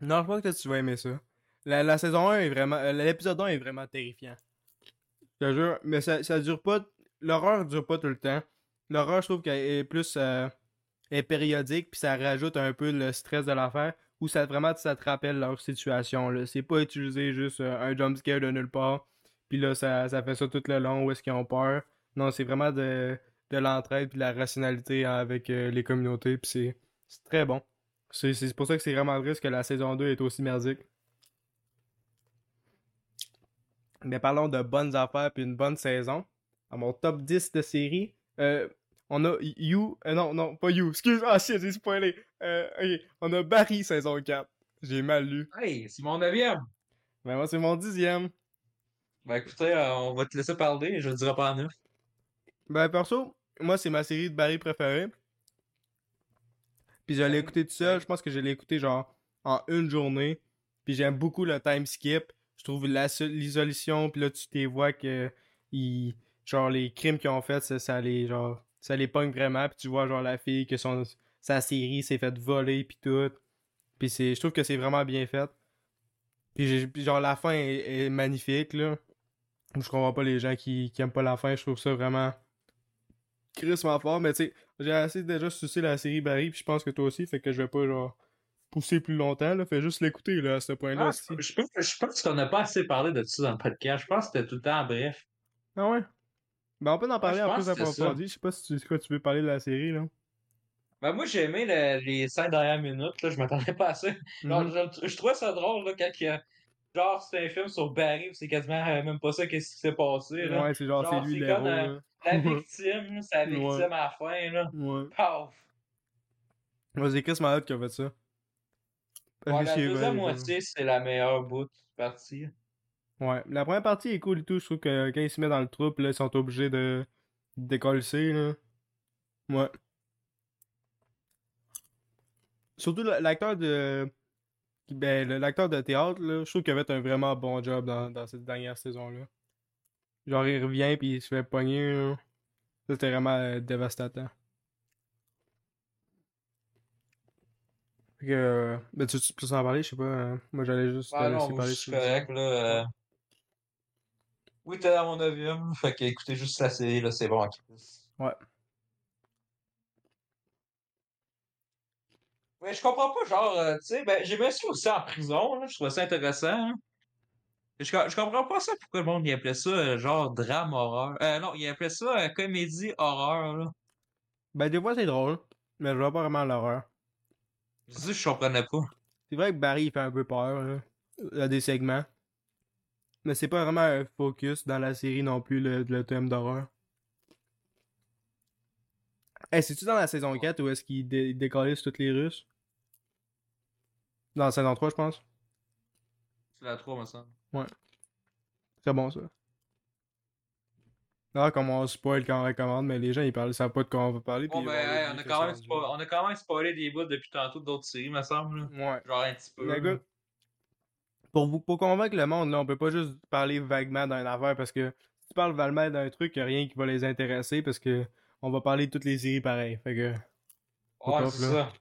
Speaker 1: Non, je pense que tu vas aimer ça. La, la saison 1 est vraiment. euh, L'épisode 1 est vraiment terrifiant. Je te jure. Mais ça, ça dure pas. L'horreur dure pas tout le temps. L'horreur, je trouve qu'elle est plus. euh, est périodique, puis ça rajoute un peu le stress de l'affaire. Ou ça vraiment ça te rappelle leur situation. C'est pas utiliser juste euh, un jumpscare de nulle part. Puis là, ça, ça fait ça tout le long où est-ce qu'ils ont peur. Non, c'est vraiment de, de l'entraide puis de la rationalité avec euh, les communautés. Puis c'est très bon. C'est c'est pour ça que c'est vraiment triste que la saison 2 est aussi merdique. Mais parlons de bonnes affaires puis une bonne saison. À mon top 10 de série, euh, on a You. euh, non, non, pas You. Excuse. Ah shit, j'ai spoilé. Euh. On a Barry saison 4. J'ai mal lu.
Speaker 2: Hey, c'est mon neuvième!
Speaker 1: Mais moi, c'est mon dixième.
Speaker 2: Ben écoutez, euh, on va te laisser parler, je le dirai pas en neuf.
Speaker 1: Ben, perso, moi, c'est ma série de Barry préférée. Puis je l'ai écouté tout seul. Je pense que je l'ai écouté genre en une journée. Puis j'aime beaucoup le time skip. Je trouve la so- l'isolation. Puis là, tu t'es vois que genre les crimes qu'ils ont fait, ça, ça les genre ça les pogne vraiment. Puis tu vois genre la fille que son sa série s'est faite voler puis tout. Puis c'est, je trouve que c'est vraiment bien fait. Puis, genre la fin est, est magnifique là. Je comprends pas les gens qui, qui aiment pas la fin. Je trouve ça vraiment crissement fort, mais tu sais, j'ai assez déjà sucé la série Barry, puis je pense que toi aussi, fait que je vais pas, genre, pousser plus longtemps, là, fais juste l'écouter, là, à ce point-là,
Speaker 2: Ah, je pense, je pense qu'on n'a pas assez parlé de ça dans le podcast. Je pense que c'était tout le temps bref.
Speaker 1: Ah ouais? Ben, on peut en parler
Speaker 2: je
Speaker 1: en plus approfondi, je sais pas si tu, quoi, tu veux parler de la série, là.
Speaker 2: Ben moi j'ai aimé le- les cinq dernières minutes, là, je m'attendais pas à ça.
Speaker 1: Mhm.
Speaker 2: je, je trouvais ça drôle là, quand que, genre c'est un film sur Barry, c'est quasiment euh, même pas ça qu'est-ce qui s'est passé. Là.
Speaker 1: Ouais, c'est genre,
Speaker 2: Genre,
Speaker 1: c'est lui
Speaker 2: comme, euh. La victime, la victime
Speaker 1: Ouais.
Speaker 2: à la fin, là.
Speaker 1: Ouais.
Speaker 2: Paf!
Speaker 1: C'est Chris Malade qui a fait ça.
Speaker 2: Ouais, la deuxième moitié, c'est la meilleure bout partie.
Speaker 1: Ouais, la première partie est cool et tout, je trouve que quand ils se mettent dans le troupe, là, ils sont obligés de décoller, là. Ouais. Surtout l'acteur de Ben, l'acteur de théâtre, là, je trouve qu'il a fait un vraiment bon job dans, dans cette dernière saison-là. Genre, il revient puis il se fait pogner, là. Ça, c'était vraiment euh, dévastateur. Fait que, euh, ben, tu, tu peux en parler, je sais pas. euh, moi, j'allais juste te
Speaker 2: Ah non,
Speaker 1: parler.
Speaker 2: je suis correct, là. Oui, t'es dans mon neuvième, fait que écoutez juste la série, là, c'est bon.
Speaker 1: Ouais.
Speaker 2: Mais je comprends pas, genre, euh, tu sais, ben, j'ai bien sûr aussi en prison, là, je trouvais ça intéressant. hein. Je, co- je comprends pas ça, pourquoi le monde il appelait ça, euh, genre, drame horreur. Euh, non, il appelait ça euh, comédie horreur, là.
Speaker 1: Ben, des fois, c'est drôle, mais je vois pas vraiment l'horreur.
Speaker 2: C'est ça, je comprenais pas.
Speaker 1: C'est vrai que Barry, il fait un peu peur, là. Il y a des segments. Mais c'est pas vraiment un focus dans la série non plus, le, le thème d'horreur. Hey, c'est-tu dans la saison 4 où est-ce qu'il dé décalisse toutes les Russes? Dans la saison 3, je pense.
Speaker 2: C'est la 3, me semble.
Speaker 1: C'est bon, ça. Ah, comme on spoil quand on recommande, mais les gens, ils parlent, ils savent pas de quoi on va parler.
Speaker 2: Bon, ben, hey, on, a quand même
Speaker 1: rendu
Speaker 2: spo- on a quand même spoilé des bouts depuis tantôt d'autres séries, me semble. là.
Speaker 1: Ouais.
Speaker 2: Genre un petit peu.
Speaker 1: Mais pour, vous, pour convaincre le monde, là, on peut pas juste parler vaguement d'un affaire parce que si tu parles vaguement d'un truc, y a rien qui va les intéresser parce que on va parler de toutes les séries pareilles. Fait que.
Speaker 2: Ouais, c'est ça.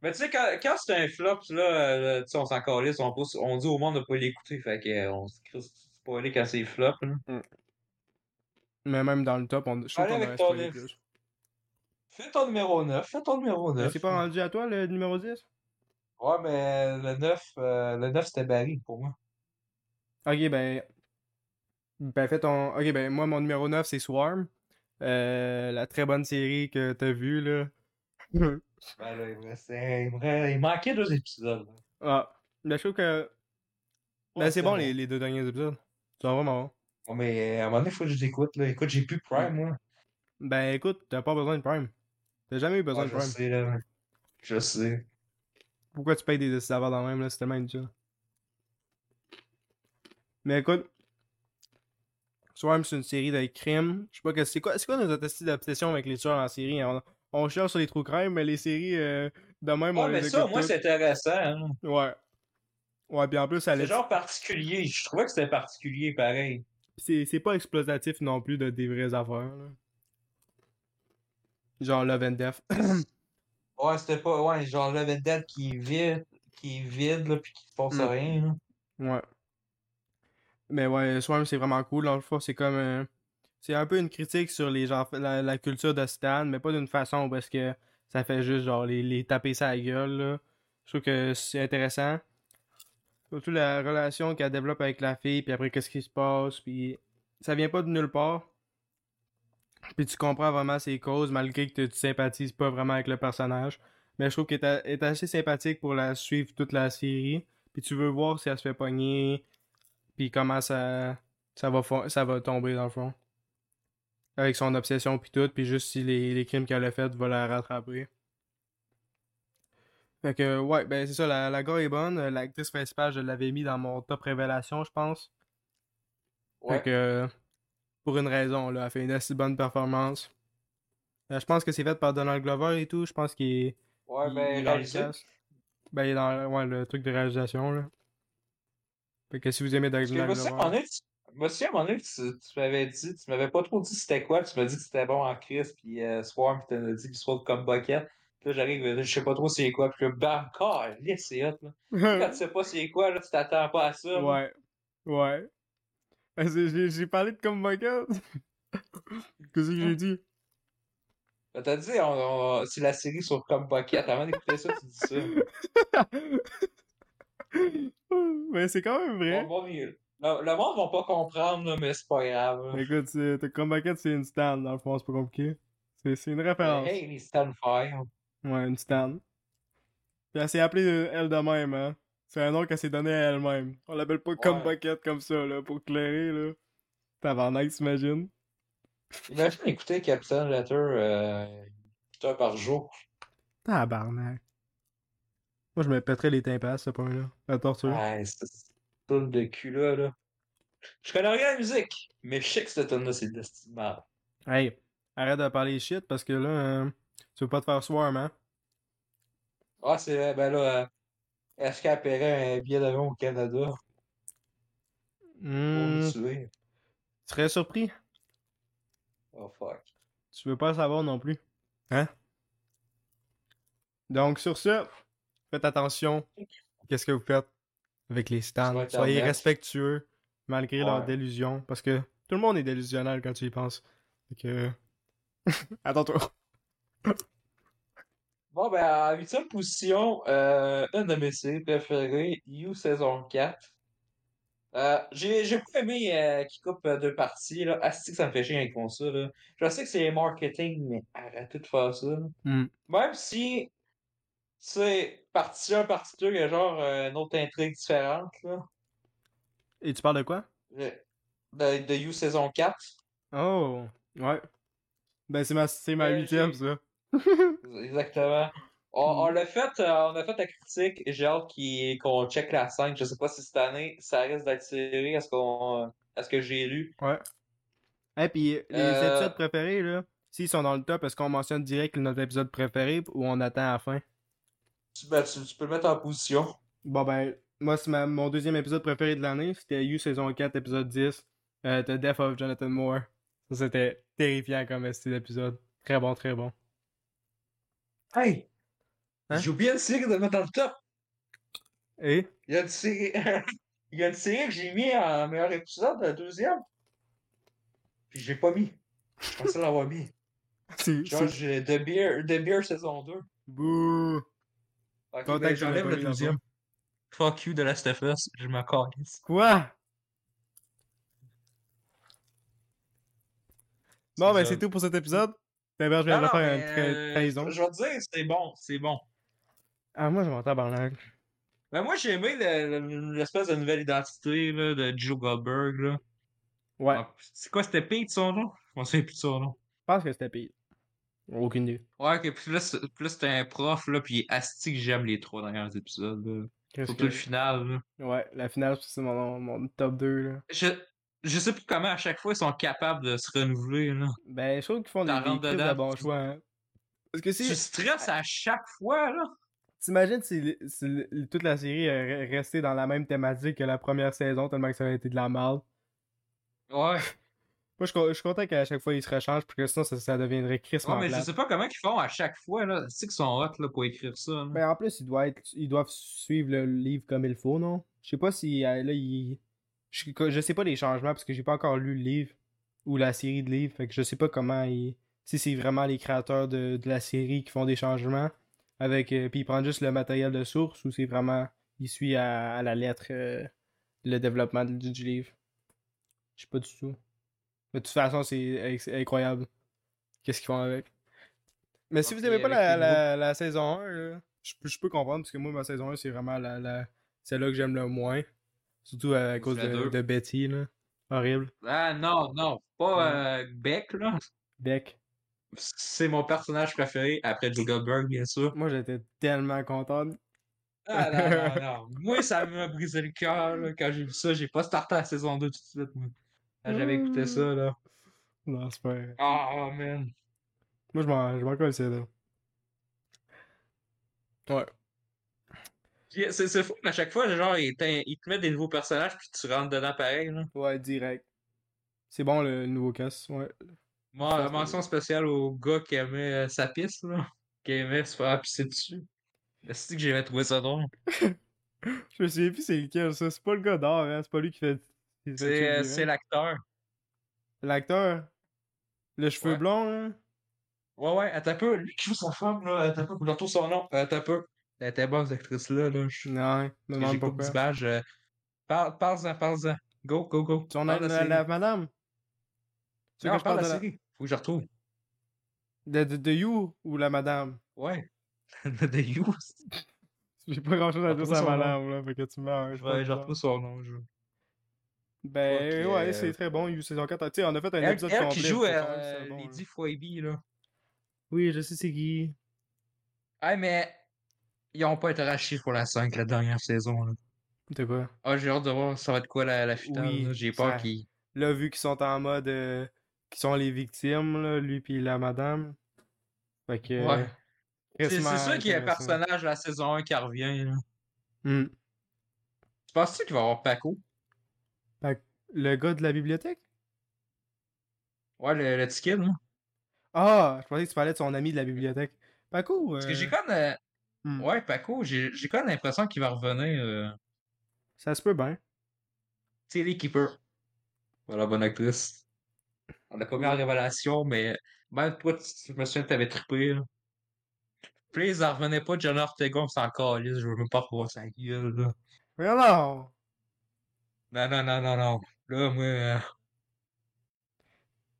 Speaker 2: Mais tu sais, quand, quand c'est un flop, là, euh, tu sais, on s'en calisse, on, pousse- on dit au monde de pas l'écouter, fait que, euh, on se spoiler quand c'est flop, là.
Speaker 1: Mais même dans le top, on, je trouve qu'on aurait spoilé plus.
Speaker 2: Fais ton numéro 9, fais ton numéro
Speaker 1: Mais
Speaker 2: 9.
Speaker 1: c'est pas rendu à toi le numéro 10?
Speaker 2: Ouais, mais le 9, euh, le 9 c'était Barry pour moi.
Speaker 1: Ok, ben. Ben, fais ton. Ok, ben, moi, mon numéro 9, c'est Swarm. Euh, la très bonne série que t'as vue, là.
Speaker 2: Ben là, il me restait- il me restait- il manquait deux épisodes. là.
Speaker 1: ah. Ben, je trouve que. Ben,
Speaker 2: Ouais,
Speaker 1: c'est bon, Les, les deux derniers épisodes. C'est vraiment bon.
Speaker 2: Bon, mais à un moment donné, il faut que je l'écoute, là. Écoute, j'ai plus de Prime, moi.
Speaker 1: Ben, écoute, t'as pas besoin de Prime. T'as jamais eu besoin
Speaker 2: Ouais,
Speaker 1: de
Speaker 2: je
Speaker 1: Prime.
Speaker 2: sais, là. Je sais.
Speaker 1: Pourquoi tu payes des serveurs dans le même, là? C'est tellement inutile. Mais écoute, Swarm, c'est une série de crimes. Je sais pas que c'est quoi, c'est quoi nos attestés d'obsession avec les tueurs en série? On, on cherche sur les trous crimes, mais les séries euh, de même, on
Speaker 2: Ouais, mais
Speaker 1: les
Speaker 2: ça, au moins, c'est intéressant. hein.
Speaker 1: Ouais. Ouais, puis en plus, ça
Speaker 2: C'est genre particulier. Je trouvais que c'était particulier, pareil.
Speaker 1: c'est, c'est pas exploitatif non plus de des vraies affaires, là. Genre Love and Death.
Speaker 2: Ouais, c'était pas. Ouais, genre Love and Dead qui est vide, qui est vide, là, pis qui se passe
Speaker 1: Mm.
Speaker 2: rien, là.
Speaker 1: Ouais. Mais ouais, Swarm, c'est vraiment cool. Dans le fond, c'est comme. euh, c'est un peu une critique sur les gens, la, la culture de Stan, mais pas d'une façon parce que ça fait juste genre les, les taper sa gueule. Là. Je trouve que c'est intéressant. Surtout la relation qu'elle développe avec la fille, puis après, qu'est-ce qui se passe, puis ça vient pas de nulle part. Puis tu comprends vraiment ses causes, malgré que tu, tu sympathises pas vraiment avec le personnage. Mais je trouve qu'elle est, assez sympathique pour la suivre toute la série. Puis tu veux voir si elle se fait pogner, puis comment ça, ça, va, fon- ça va tomber dans le fond. Avec son obsession puis tout, puis juste si les, les crimes qu'elle a fait vont la rattraper. Fait que, ouais, ben c'est ça, la, la est bonne. L'actrice principale, je l'avais mis dans mon top révélation, je pense.
Speaker 2: Ouais.
Speaker 1: Fait que, pour une raison, là, elle fait une assez bonne performance. Euh, je pense que c'est fait par Donald Glover et tout. Je pense qu'il est,
Speaker 2: Ouais,
Speaker 1: il-
Speaker 2: ben,
Speaker 1: il
Speaker 2: réalisé.
Speaker 1: Ben, il est dans ouais, le truc de réalisation, là. Fait que si vous aimez Donald Glover...
Speaker 2: moi aussi, à un moment donné, tu, tu m'avais dit, tu m'avais pas trop dit c'était quoi, tu m'as dit que c'était bon en crise, puis euh, Swarm, puis t'as dit qu'il soit comme bucket. Puis là, j'arrive, je sais pas trop c'est quoi, puis là, bam, calisse, c'est hot, là. Quand tu sais pas c'est quoi, là, tu t'attends pas à ça. là.
Speaker 1: Ouais. C'est- J'ai parlé de comme Bucket. Qu'est-ce que j'ai dit?
Speaker 2: Ben, T'as dit, on, on- c'est la série sur comme bucket. Avant d'écouter ça, tu dis ça.
Speaker 1: Mais c'est quand même vrai.
Speaker 2: Le monde, il- le, le monde va pas comprendre, mais c'est pas grave.
Speaker 1: Écoute, c'est- comme Bucket, c'est une stand, dans le fond, c'est pas compliqué. C'est une référence.
Speaker 2: Hey, les Stanfire.
Speaker 1: Ouais, une stand. Puis elle s'est appelée euh, elle de même, hein. C'est un nom qu'elle s'est donné à elle-même. On l'appelle pas comme. Bucket comme ça, là, pour clairer, là. Tabarnak, t'imagines?
Speaker 2: Imagine écouter Captain Letter euh, une heure par jour.
Speaker 1: Tabarnak. Moi, je me pèterais les tympans à ce point-là. La torture.
Speaker 2: Ouais, c'est tout de cul là, là. Je connais rien à la musique, mais je sais que cette tonne là c'est de.
Speaker 1: Hey, arrête de parler shit parce que là, euh, tu veux pas te faire swarm, hein?
Speaker 2: Ah, c'est ben là, euh, Est-ce qu'elle paierait un billet d'avion au Canada pour
Speaker 1: Hmm,
Speaker 2: nous
Speaker 1: tu
Speaker 2: tuer?
Speaker 1: serais surpris?
Speaker 2: Oh fuck.
Speaker 1: Tu veux pas savoir non plus. Hein? Donc, sur ce, faites attention. Qu'est-ce que vous faites avec les stands? Soyez respectueux, malgré leur délusion. Parce que tout le monde est délusionnel quand tu y penses. Fait que. Attends-toi.
Speaker 2: Bon, ben, en huitième position, euh, une de mes séries préférées, You saison 4. Euh, j'ai, j'ai pas aimé euh, qu'il coupe euh, deux parties, là. Asti que ça me fait chier avec ça, là. Je sais que c'est marketing, mais arrêtez de faire ça.
Speaker 1: Hmm.
Speaker 2: Même si, c'est partie 1, partie 2, il y a genre euh, une autre intrigue différente, là.
Speaker 1: Et tu parles de quoi?
Speaker 2: De, de You saison 4.
Speaker 1: Oh, ouais. Ben, c'est ma, c'est ma huitième, ça.
Speaker 2: Exactement. On, on l'a fait, euh, on a fait la critique et j'ai hâte qu'on check la 5. Je sais pas si cette année ça risque d'être serré. Est-ce qu'on, est-ce que j'ai lu?
Speaker 1: Ouais. Et puis, les
Speaker 2: Euh,
Speaker 1: épisodes préférés, là, s'ils sont dans le top, est-ce qu'on mentionne direct notre épisode préféré ou on attend à la fin?
Speaker 2: Tu, ben, tu, tu peux le mettre en position.
Speaker 1: Bon, ben, moi, c'est mon deuxième épisode préféré de l'année. C'était You saison 4, épisode 10. Euh, The Death of Jonathan Moore. Ça, c'était terrifiant comme style d'épisode. Très bon, très bon.
Speaker 2: Hey!
Speaker 1: Hein?
Speaker 2: J'ai oublié une série de le mettre dans le top.
Speaker 1: Et?
Speaker 2: Il y a une série, il y a une série que j'ai mis en meilleur épisode, le deuxième. Puis j'ai pas mis. Je pensais l'avoir mis. J'ai The Beer, The Beer saison 2.
Speaker 1: Bouh!
Speaker 2: Ok,
Speaker 1: Content
Speaker 2: ben, j'enlève le deuxième. Fuck you de la Stephens, je m'en calisse.
Speaker 1: Quoi? Bon, ben, c'est tout pour cet épisode. D'abord, je viens
Speaker 2: Non,
Speaker 1: de
Speaker 2: non,
Speaker 1: faire une
Speaker 2: mais,
Speaker 1: tra- trahison.
Speaker 2: Je vais dire, c'est bon, c'est bon.
Speaker 1: Ah, moi, je m'entends tabarnak.
Speaker 2: Ben moi, j'ai aimé le- le- l'espèce de nouvelle identité là, de Joe Goldberg. Là.
Speaker 1: Ouais,
Speaker 2: Ah, C'est quoi, c'était Pete son nom? Je m'en souviens plus de son nom.
Speaker 1: je pense que c'était pire. Aucune idée.
Speaker 2: Ouais, ok, puis là, c'était un prof, là, puis asti que j'aime les trois derniers épisodes. Là. Surtout
Speaker 1: que-
Speaker 2: le final. Là.
Speaker 1: Ouais, la finale, c'est mon, mon top 2, là.
Speaker 2: Je, je sais plus comment à chaque fois ils sont capables de se renouveler. Là.
Speaker 1: Ben, je trouve qu'ils font des, de
Speaker 2: tu-
Speaker 1: choix, hein. Parce que
Speaker 2: Tu
Speaker 1: si,
Speaker 2: stresses à chaque fois, là.
Speaker 1: t'imagines si, toute la série est restée dans la même thématique que la première saison, tellement que ça aurait été de la merde.
Speaker 2: Ouais.
Speaker 1: Moi, je je suis content qu'à chaque fois, ils se rechangent, parce que sinon, ça, ça deviendrait
Speaker 2: Ouais,
Speaker 1: crissement
Speaker 2: mais je
Speaker 1: plate.
Speaker 2: sais pas comment ils font à chaque fois, là. C'est qu'ils sont hot, là, pour écrire ça. là.
Speaker 1: Ben, en plus, ils doivent, être, ils doivent suivre le livre comme il faut, non? Je sais pas si, euh, là, ils... Je, je sais pas les changements, parce que j'ai pas encore lu le livre, ou la série de livres, fait que je sais pas comment ils... Si c'est vraiment les créateurs de, de la série qui font des changements, avec... euh, puis ils prennent juste le matériel de source, ou c'est vraiment... Ils suivent à, à la lettre euh, le développement du, du livre? Je sais pas du tout. Mais de toute façon, c'est incroyable. Qu'est-ce qu'ils font avec. Mais si vous aimez pas la, la, la saison 1, là, je, peux- je peux comprendre, parce que moi, ma saison 1, c'est vraiment la, la, celle-là que j'aime le moins. Surtout à, cause de, Betty, là. Horrible.
Speaker 2: Ah non, non, pas euh, Beck, là.
Speaker 1: Beck.
Speaker 2: C'est mon personnage préféré après Joe Goldberg, bien sûr.
Speaker 1: Moi, j'étais tellement contente.
Speaker 2: Ah non, non, non. Moi, ça m'a brisé le cœur là, quand j'ai vu ça. J'ai pas starté la saison 2 tout de suite, moi. Quand j'avais écouté ça, là.
Speaker 1: Non, c'est pas.
Speaker 2: Ah, man.
Speaker 1: Moi, je m'en je m'en là. Ouais.
Speaker 2: Puis, C'est fou, à chaque fois, genre, il, t'in- il te met des nouveaux personnages, puis tu rentres dedans pareil, là.
Speaker 1: Ouais, direct. C'est bon, le nouveau casse. Ouais.
Speaker 2: Moi, mention spéciale au gars qui aimait euh, sa piste, là. Qui aimait se faire pisser dessus. C'est que j'avais trouvé ça drôle?
Speaker 1: Je me souviens plus c'est lequel, ça. C'est pas le gars d'or, hein. C'est pas lui qui fait.
Speaker 2: C'est euh, c'est l'acteur.
Speaker 1: L'acteur? Le cheveux
Speaker 2: Ouais.
Speaker 1: blond, là.
Speaker 2: Ouais, ouais, attends un peu. Lui qui joue sa femme, là. Attends un peu, je retrouve son nom. Attends un peu. Elle était bonne, cette actrice-là, là. Je-
Speaker 1: Non, me
Speaker 2: J'ai
Speaker 1: demande pourquoi.
Speaker 2: d'image. Euh... Parle- Parle-en, parle-en. Go, go, go. Parle
Speaker 1: la,
Speaker 2: de
Speaker 1: la, la madame? Tu veux
Speaker 2: Non,
Speaker 1: que je
Speaker 2: parle de la série. Faut que je retrouve.
Speaker 1: De, de, de You ou la madame?
Speaker 2: Ouais. de You.
Speaker 1: J'ai pas grand chose à dire sur la
Speaker 2: nom.
Speaker 1: madame, là. Fait que tu meurs. je
Speaker 2: Ouais, je retrouve son nom. Je...
Speaker 1: Ben, ouais,
Speaker 2: euh,
Speaker 1: c'est très bon. You saison 4. Tu sais, on a fait un
Speaker 2: Elle,
Speaker 1: épisode
Speaker 2: elle
Speaker 1: complet.
Speaker 2: qui joue euh,
Speaker 1: bon,
Speaker 2: Lady là.
Speaker 1: Oui, je sais c'est qui.
Speaker 2: Ah, mais. Ils ont pas été rachetés pour la 5, la dernière saison, là.
Speaker 1: Quoi?
Speaker 2: Ah, j'ai hâte de voir ça va être quoi la, la finale.
Speaker 1: Oui.
Speaker 2: J'ai peur
Speaker 1: ça-
Speaker 2: qu'ils.
Speaker 1: Là, vu qu'ils sont en mode. euh, qu'ils sont les victimes, là, lui puis la madame. Fait que.
Speaker 2: Ouais. C'est sûr qu'il y a un personnage de la saison 1 qui revient, là.
Speaker 1: Hmm.
Speaker 2: Tu penses-tu qu'il va y avoir Paco?
Speaker 1: Le gars de la bibliothèque?
Speaker 2: Ouais, le, le kid, là.
Speaker 1: Ah, je pensais que tu parlais de son ami de la bibliothèque. Paco,
Speaker 2: Parce que
Speaker 1: euh,
Speaker 2: j'ai comme.
Speaker 1: Hmm,
Speaker 2: Ouais, Paco, j'ai j'ai comme l'impression qu'il va revenir. Euh...
Speaker 1: Ça se peut bien.
Speaker 2: Tilly Keeper. Voilà, bonne actrice. On n'a pas mis en révélation, mais même toi, tu, je me souviens que t'avais trippé. Là. Puis ils en revenaient pas de John Ortega, s'en calisse, je veux même pas revoir sa gueule. Là.
Speaker 1: Mais non!
Speaker 2: Non, non, non, non, non. Là, moi. euh,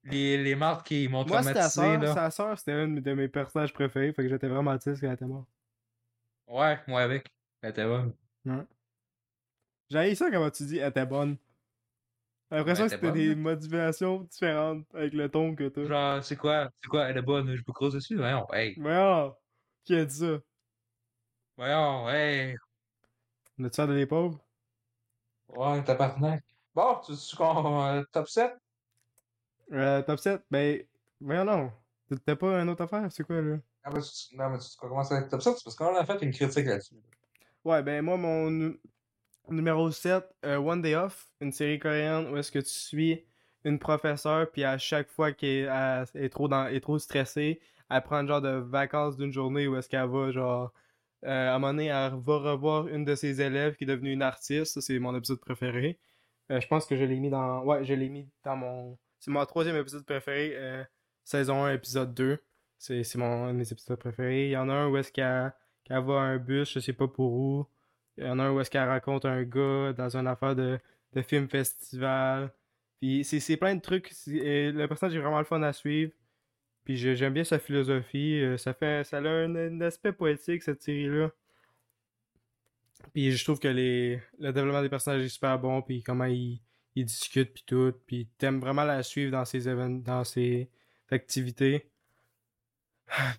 Speaker 2: Les, les marques qui m'ont
Speaker 1: Moi, c'est
Speaker 2: traumatisé,
Speaker 1: sœur.
Speaker 2: là.
Speaker 1: Sa sœur, c'était un de mes personnages préférés, fait que j'étais vraiment triste quand elle était morte.
Speaker 2: Ouais, moi avec. Elle était bonne.
Speaker 1: J'ai ça quand tu dis elle était bonne. J'ai l'impression
Speaker 2: Ouais,
Speaker 1: que c'était des
Speaker 2: bonne,
Speaker 1: motivations différentes avec le ton que t'as.
Speaker 2: Genre, c'est quoi? C'est quoi? Elle est bonne, je peux creuser dessus? Voyons, hey.
Speaker 1: Voyons! Qui a dit ça?
Speaker 2: Voyons, hey.
Speaker 1: On a-tu de des pauvres?
Speaker 2: Ouais, t'as partenaire. Bon, tu sais qu'on. euh, top 7?
Speaker 1: Euh, top 7, ben. Voyons non. T'as pas une autre affaire? C'est quoi là?
Speaker 2: Non, mais tu commences avec top 7, c'est parce qu'on a fait une critique là-dessus.
Speaker 1: Ouais, ben moi, mon nu- numéro 7, euh, One Day Off, une série coréenne où est-ce que tu suis une professeure, puis à chaque fois qu'elle elle est trop, dans, est trop stressée, elle prend le genre de vacances d'une journée où est-ce qu'elle va, genre, euh, à un moment donné, elle va revoir une de ses élèves qui est devenue une artiste. Ça, c'est mon épisode préféré. Euh, je pense que je l'ai mis dans. Ouais, je l'ai mis dans mon. C'est mon troisième épisode préféré, saison 1, épisode 2. C'est mon mes épisodes préférés. Il y en a un où est-ce qu'elle qu'elle va un bus, je sais pas pour où. Il y en a un où est-ce qu'elle rencontre un gars dans une affaire de, film festival. Puis c'est plein de trucs. Le personnage est vraiment le fun à suivre. Puis j'aime bien sa philosophie. euh, Ça fait ça a un, un aspect poétique cette série-là. Puis je trouve que les, le développement des personnages est super bon. Puis comment ils, ils discutent puis tout. Puis t'aimes vraiment la suivre dans ses dans ses activités.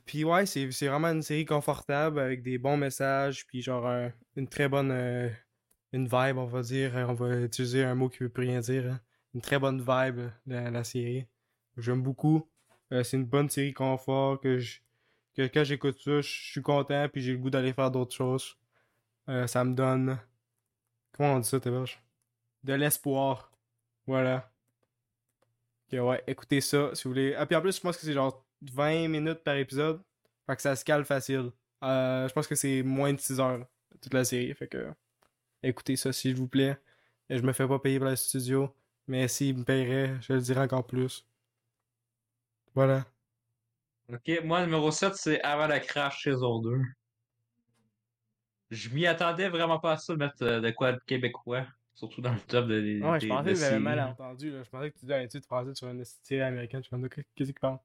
Speaker 1: Puis ouais, c'est c'est vraiment une série confortable avec des bons messages, puis genre un- une très bonne euh, une vibe, on va dire, on va utiliser un mot qui veut plus rien dire, hein. Une très bonne vibe la, la série. J'aime beaucoup. Euh, c'est une bonne série confort que je que quand j'écoute ça, je suis content puis j'ai le goût d'aller faire d'autres choses. Euh, ça me donne comment on dit ça, Théberge? De l'espoir. Voilà. Ok, ouais, écoutez ça si vous voulez. Ah, puis en plus, je pense que c'est genre 20 minutes par épisode. Fait que ça se cale facile. Euh, je pense que c'est moins de 6 heures, toute la série. Fait que écoutez ça s'il vous plaît. Et je me fais pas payer par le studio. Mais s'il me paierait, je le dirais encore plus. Voilà.
Speaker 2: Ok, moi, numéro 7, c'est Avant la crash saison 2. Je m'y attendais vraiment pas à ça, de mettre euh, de quoi de québécois. Surtout dans le top de, des-
Speaker 1: Ouais, je pensais que j'avais mal entendu. Là. Je pensais que tu disais un titre français sur une série américaine. Je me disais, qu'est-ce qu'il parle?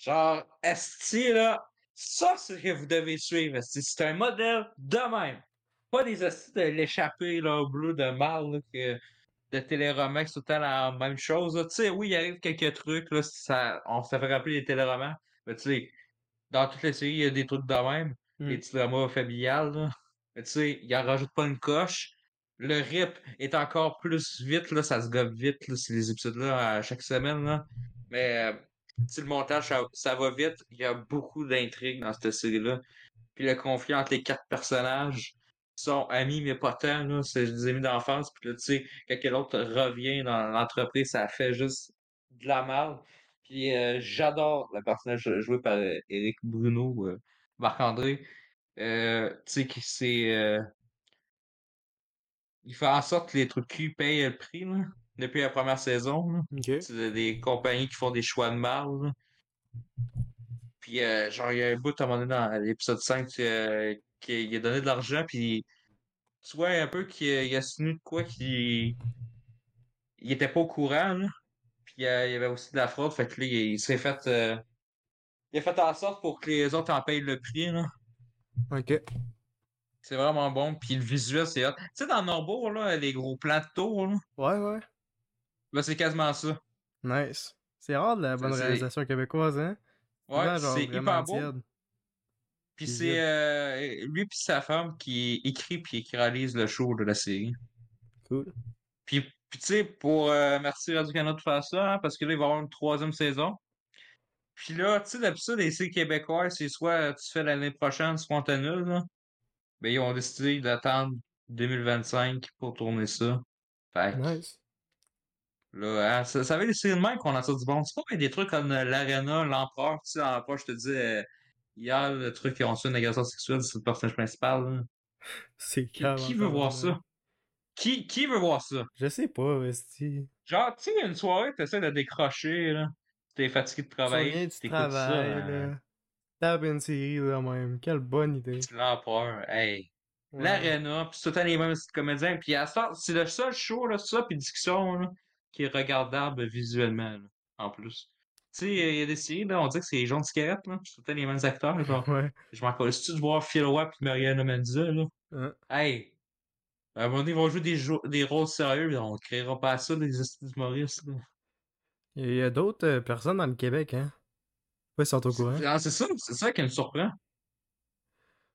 Speaker 2: Genre, Esti, là, ça, c'est ce que vous devez suivre. esti. C'est un modèle de même. Pas des Esti de l'échappée, là, au bleu de marre, là, que de téléromans, c'est tout le temps la même chose. Tu sais, oui, il arrive quelques trucs, là, ça, on se fait rappeler des téléromans. Mais tu sais, dans toutes les séries, il y a des trucs de même.
Speaker 1: Mm.
Speaker 2: Les dramas familiales, là. Mais tu sais, il en rajoute pas une coche. Le rip est encore plus vite, là, ça se gobe vite, là, ces épisodes-là, à chaque semaine, là. Mais, sais, le montage, ça, va vite. Il y a beaucoup d'intrigues dans cette série-là. Puis le conflit entre les quatre personnages sont amis, mais pas là. C'est des amis d'enfance. Puis là, tu sais, quand l'autre revient dans l'entreprise, ça fait juste de la merde. Puis euh, j'adore le personnage joué par euh, Éric Bruno, euh, Marc-André. Tu sais, qui c'est. il fait en sorte que les trucs cul payent le prix, là, depuis la première saison. là.
Speaker 1: Ok.
Speaker 2: C'est des compagnies qui font des choix de marde. là. Puis, euh, genre, il y a un bout à un moment donné dans l'épisode 5 euh, qu'il a donné de l'argent, puis tu vois un peu qu'il a, a signé de quoi qu'il il était pas au courant, là. Puis, euh, il y avait aussi de la fraude, fait que là, il, il s'est fait. euh, il a fait en sorte pour que les autres en payent le prix, là.
Speaker 1: Ok.
Speaker 2: C'est vraiment bon, puis le visuel, c'est hot. Tu sais, dans Norbourg, là, les gros plans de tour, là,
Speaker 1: Ouais, ouais.
Speaker 2: Ben, c'est quasiment ça.
Speaker 1: Nice. C'est rare de la bonne réalisation québécoise, hein?
Speaker 2: Ouais, c'est hyper beau.
Speaker 1: tiède.
Speaker 2: Puis c'est euh, lui puis sa femme qui écrit puis qui réalise le show de la série.
Speaker 1: Cool.
Speaker 2: Puis, puis tu sais, pour euh, merci Radio-Canada de faire ça, hein, parce que là, il va y avoir une troisième saison. Puis là, tu sais, d'habitude, les séries québécoises, c'est soit tu fais l'année prochaine, soit on t'annule, là. ben, ils ont décidé d'attendre 2025 pour tourner ça. Fait
Speaker 1: Nice.
Speaker 2: Là, hein, ça, ça avait des séries de même qu'on en sort du bon. C'est pas des trucs comme euh, l'Arena, l'Empereur, tu sais, l'Empereur, je te dis, euh, hier, le truc qui ont su une agression sexuelle, c'est le personnage principal.
Speaker 1: C'est
Speaker 2: Qui,
Speaker 1: calme.
Speaker 2: qui veut voir ça? Qui, qui veut voir ça?
Speaker 1: Je sais pas, Esti.
Speaker 2: Genre, tu sais, une soirée, t'essaies de décrocher, là. T'es fatigué de
Speaker 1: Tu
Speaker 2: travailler.
Speaker 1: du
Speaker 2: t'écoutes ça, hein.
Speaker 1: là. Tape une série, là, même. Quelle bonne idée.
Speaker 2: L'Empereur, hey.
Speaker 1: Ouais.
Speaker 2: L'Arena, pis tout le temps les mêmes comédiens. Puis à ça, c'est le seul show, là, ça, puis discussion, là, qui est regardable visuellement, là, en plus. Tu sais, il y a des séries, là, on dit que c'est les gens de cigarette, là, c'est temps les mêmes acteurs, genre.
Speaker 1: Ouais.
Speaker 2: Je m'en rappelle, tu de voir Phil Roy pis Mariana Menza, là?
Speaker 1: Hein?
Speaker 2: Hey! À un moment donné, ils vont jouer des, des rôles sérieux, on créera pas ça, des humoristes, là.
Speaker 1: Il y a d'autres euh, personnes dans le Québec, hein? Ouais, ils sont au courant.
Speaker 2: Ah, c'est ça, c'est ça qui me surprend.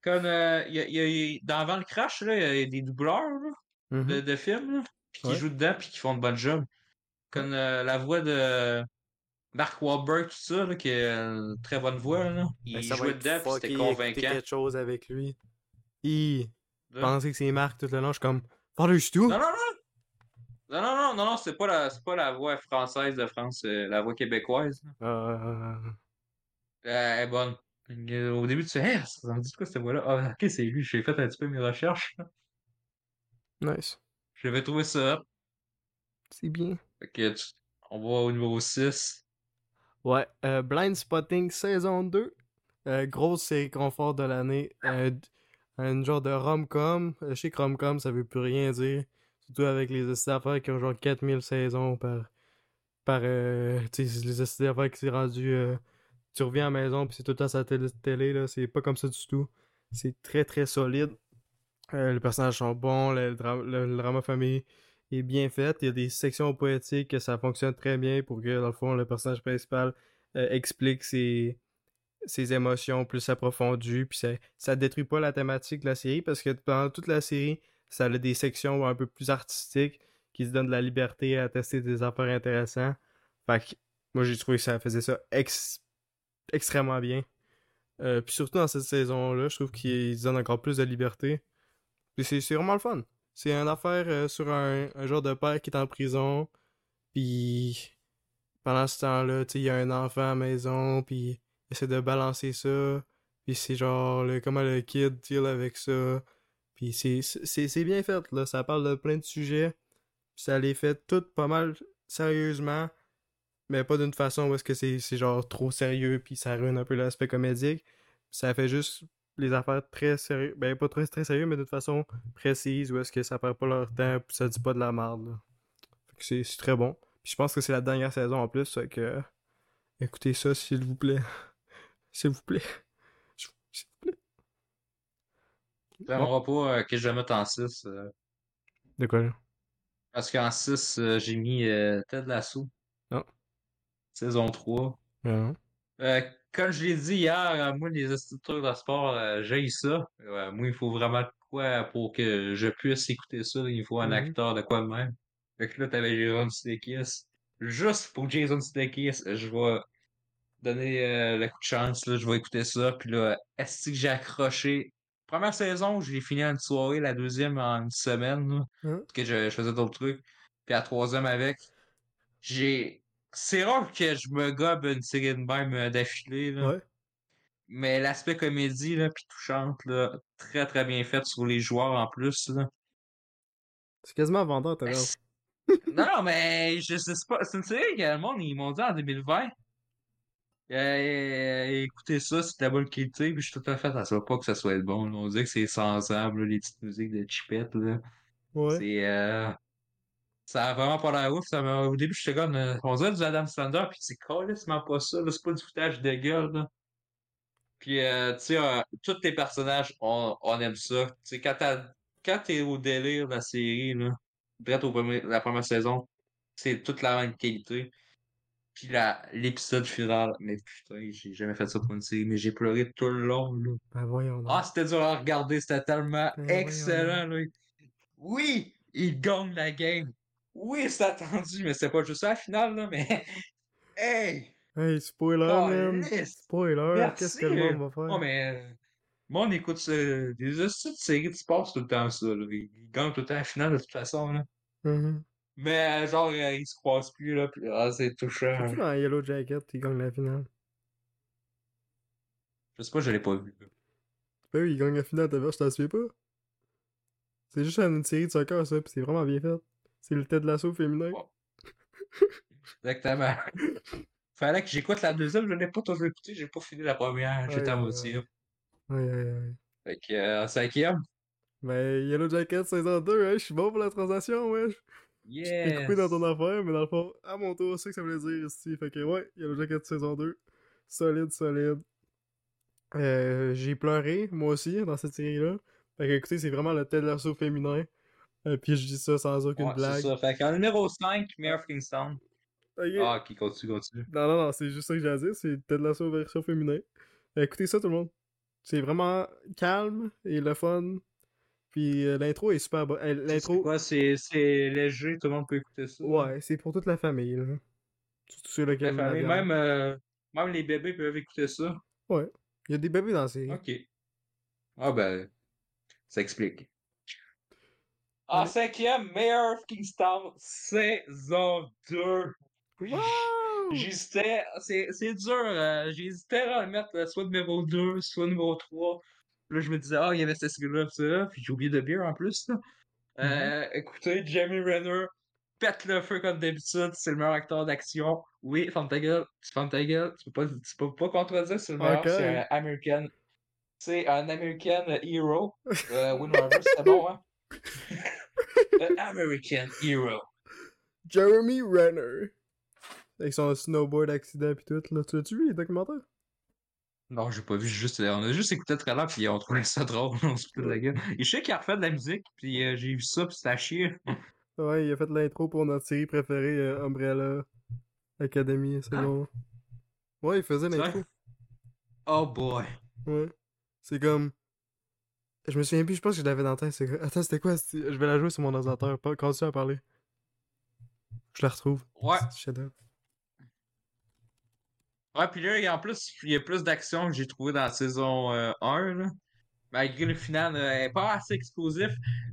Speaker 2: Comme, euh, il y a, y a- y a- dans Avant le crash, là, il y a des doubleurs, là.
Speaker 1: Mhm.
Speaker 2: de, de films, là, qui
Speaker 1: Ouais.
Speaker 2: jouent dedans, puis qui font de bonnes jobs. Comme euh, la voix de Mark Wahlberg, tout ça, là, qui a une très bonne voix, là. Il
Speaker 1: Ben, ça va
Speaker 2: jouait dedans, c'était convaincant.
Speaker 1: quelque chose avec lui. Il pensait que c'est Marc tout le long. Je suis comme, Father Stu.
Speaker 2: Non, non, non! Non, non, non, non, non, c'est pas, la, c'est pas la voix française de France, c'est la voix québécoise.
Speaker 1: Euh,
Speaker 2: Euh, elle est bonne. Euh, Au début, tu fais, hey, ça me dit quoi cette voix-là? Ah, ok, c'est lui, j'ai fait un petit peu mes recherches.
Speaker 1: nice.
Speaker 2: J'avais trouvé ça.
Speaker 1: C'est bien.
Speaker 2: On va au numéro 6.
Speaker 1: Ouais, euh, Blind Spotting saison 2. Euh, grosse série confort de l'année. Euh, un genre de rom-com. Euh, Je sais que rom-com, ça veut plus rien dire. Surtout avec les essais d'affaires qui ont genre 4000 saisons par. par euh, les essais d'affaires qui s'est rendu. euh, tu reviens à la maison, puis c'est tout le temps sa télé, là. C'est pas comme ça du tout. C'est très très solide. Euh, les personnages sont bons, le, dra- le drama famille bien fait. Il y a des sections poétiques que ça fonctionne très bien pour que, dans le fond, le personnage principal euh, explique ses, ses émotions plus approfondies. Puis ça, ça détruit pas la thématique de la série parce que pendant toute la série, ça a des sections un peu plus artistiques qui se donnent de la liberté à tester des affaires intéressantes. Fait que moi, j'ai trouvé que ça faisait ça ex- extrêmement bien. Euh, puis surtout dans cette saison-là, je trouve qu'ils donnent encore plus de liberté. C'est vraiment le fun. C'est une affaire euh, sur un, genre de père qui est en prison. Puis pendant ce temps-là, il y a un enfant à la maison. Puis il essaie de balancer ça. Puis c'est genre le, comment le kid deal avec ça. Puis c'est- bien fait, là. Ça parle de plein de sujets. Puis ça les fait toutes pas mal sérieusement. Mais pas d'une façon où est-ce que c'est c'est genre trop sérieux. Puis ça ruine un peu l'aspect comédique. Ça fait juste les affaires très sérieux. Ben, pas très, très sérieux, mais d'une façon précise où est-ce que ça perd pas leur temps. Puis ça dit pas de la merde, là. Fait que c'est très bon. Puis je pense que c'est la dernière saison en plus. Fait que. Écoutez ça, s'il vous plaît. s'il vous plaît. S'il vous plaît.
Speaker 2: J'aimerais pas euh, que je mette en 6.
Speaker 1: De quoi, là?
Speaker 2: parce qu'en 6, euh, j'ai mis euh, Ted Lasso.
Speaker 1: Ah.
Speaker 2: Saison 3.
Speaker 1: Ah,
Speaker 2: Euh, comme je l'ai dit hier, euh, moi, les trucs de sport, euh, j'ai ça. Euh, moi, il faut vraiment de quoi pour que je puisse écouter ça. Il faut un
Speaker 1: Mhm.
Speaker 2: acteur de quoi de même. Fait que là, t'avais Jason Sudeikis. Juste pour Jason Sudeikis, je vais donner euh, le coup de chance. Là, je vais écouter ça. Puis là, est-ce que j'ai accroché? Première saison, j'ai fini en une soirée. La deuxième en une semaine. là,
Speaker 1: Hein?
Speaker 2: parce que je, je faisais d'autres trucs. Puis la troisième avec, j'ai... C'est rare que je me gobe une série de même euh, d'affilée. là.
Speaker 1: Ouais.
Speaker 2: Mais l'aspect comédie, là, puis touchante, là, très très bien fait sur les joueurs en plus, là.
Speaker 1: C'est quasiment vendeur, t'as
Speaker 2: Ben, non, non, mais je sais pas. C'est une série que le monde, ils m'ont dit en 2020. Euh, écoutez ça, c'est de la bonne qualité, puis je suis tout à fait à ça, pas que ça soit bon. On dirait que c'est là, les petites musiques de chipette, là.
Speaker 1: Ouais.
Speaker 2: C'est, euh, ça a vraiment pas l'air ouf. Ça au début, j'étais comme, euh, on dirait du Adam Sandler, puis c'est carrément pas ça, là. C'est pas du foutage de gueule, là. Puis, euh, tu sais, euh, tous les personnages, on, on aime ça. Tu sais, quand t'es au délire de la série, là, direct au premier, la première saison, c'est toute la même qualité. Puis la, l'épisode final, mais putain, j'ai jamais fait ça pour une série, mais j'ai pleuré tout le long, là.
Speaker 1: Ben voyons.
Speaker 2: Ah, c'était dur à regarder, c'était tellement
Speaker 1: Ben
Speaker 2: excellent, là. Oui, il gagne la game. Oui, c'est attendu, mais c'est pas juste ça, la finale, là, mais... Hey!
Speaker 1: Hey, spoiler, man.
Speaker 2: Calisse!
Speaker 1: Spoiler, qu'est-ce que le monde va faire?
Speaker 2: Oh, mais... Moi, on écoute des hosties de séries de sport, tout le temps ça. Là. Ils, ils gagnent tout le temps la finale de toute façon. Là.
Speaker 1: Mhm.
Speaker 2: Mais euh, genre, euh, ils se croisent plus, là. Puis, ah, c'est touchant.
Speaker 1: C'est-tu dans Yellow Jacket, il gagne la finale?
Speaker 2: Je sais pas, je l'ai pas vu. là.
Speaker 1: Ben oui, il gagne la finale, t'as vu, je t'en souviens pas? C'est juste une série de soccer, ça, pis c'est vraiment bien fait. C'est le Ted Lasso féminin.
Speaker 2: Ouais. Exactement. Fallait que j'écoute la deuxième, je l'ai pas toujours écouté, j'ai pas fini la première, j'étais à
Speaker 1: Ouais,
Speaker 2: moitié.
Speaker 1: Ouais, ouais, ouais.
Speaker 2: Fait que, euh, cinquième.
Speaker 1: Ben, Yellow Jacket saison 2, hein, je suis bon pour la transaction, wesh.
Speaker 2: Yes!
Speaker 1: coupé dans ton affaire, mais dans le fond, à mon tour, c'est que ça voulait dire ici. Fait que ouais, Yellow Jacket saison 2. Solide, solide. Euh, j'ai pleuré, moi aussi, dans cette série-là. Fait que écoutez, c'est vraiment le Ted Lasso féminin. Puis je dis ça sans aucune
Speaker 2: Ouais, c'est
Speaker 1: blague.
Speaker 2: ça. Fait qu'en numéro 5, Mayor.
Speaker 1: Ok.
Speaker 2: Ah, qui continue, continue.
Speaker 1: Non, non, non, c'est juste ça que j'ai à dire, c'est Ted Lasso version féminin. Euh, écoutez ça, tout le monde. C'est vraiment calme et le fun. Puis euh, l'intro est super bonne. Euh,
Speaker 2: C'est
Speaker 1: l'intro,
Speaker 2: quoi? C'est c'est léger, tout le monde peut écouter ça?
Speaker 1: ouais, c'est pour toute la famille, là. Surtout
Speaker 2: La
Speaker 1: la
Speaker 2: famille, même, euh, même les bébés peuvent écouter ça.
Speaker 1: Ouais. Il y a des bébés dans la série.
Speaker 2: Ok. Ah ben, ça explique. En cinquième, of Kingstown, saison 2.
Speaker 1: Wow!
Speaker 2: J'hésitais, c'est c'est dur, euh, j'hésitais à le mettre euh, soit numéro 2, soit numéro 3. Là, je me disais, ah, il y avait cette série-là, ça, puis j'ai oublié de beer en plus. Là. Euh, Écoutez, Jamie Renner pète le feu comme d'habitude, c'est le meilleur acteur d'action. Oui, ferme ta gueule, tu fermes ta gueule, tu peux pas, tu peux pas contredire, c'est le meilleur, c'est un American. C'est un American Hero. Euh, Win c'était bon, hein? Un American Hero.
Speaker 1: Jeremy Renner. Avec son snowboard accident pis tout, là. Tu l'as-tu vu, les documentaires?
Speaker 2: Non, j'ai pas vu, juste, on a juste écouté le trailer puis on trouvait ça drôle, on se fout de la gueule. Et je sais qu'il a refait de la musique puis euh, j'ai vu ça puis c'était à chier.
Speaker 1: Ouais, il a fait l'intro pour notre série préférée, euh, Umbrella Academy, saison. Ouais, il faisait
Speaker 2: C'est
Speaker 1: l'intro.
Speaker 2: Oh boy.
Speaker 1: Ouais. C'est comme. Je me souviens plus, je pense que je l'avais dans la tête. Attends, c'était quoi? Je vais la jouer sur mon ordinateur. Continue à parler. Je la retrouve.
Speaker 2: Ouais. Ouais, puis là, il y a en plus, il y a plus d'action que j'ai trouvé dans la saison euh, 1, là. Malgré le final, euh, elle est pas assez explosif,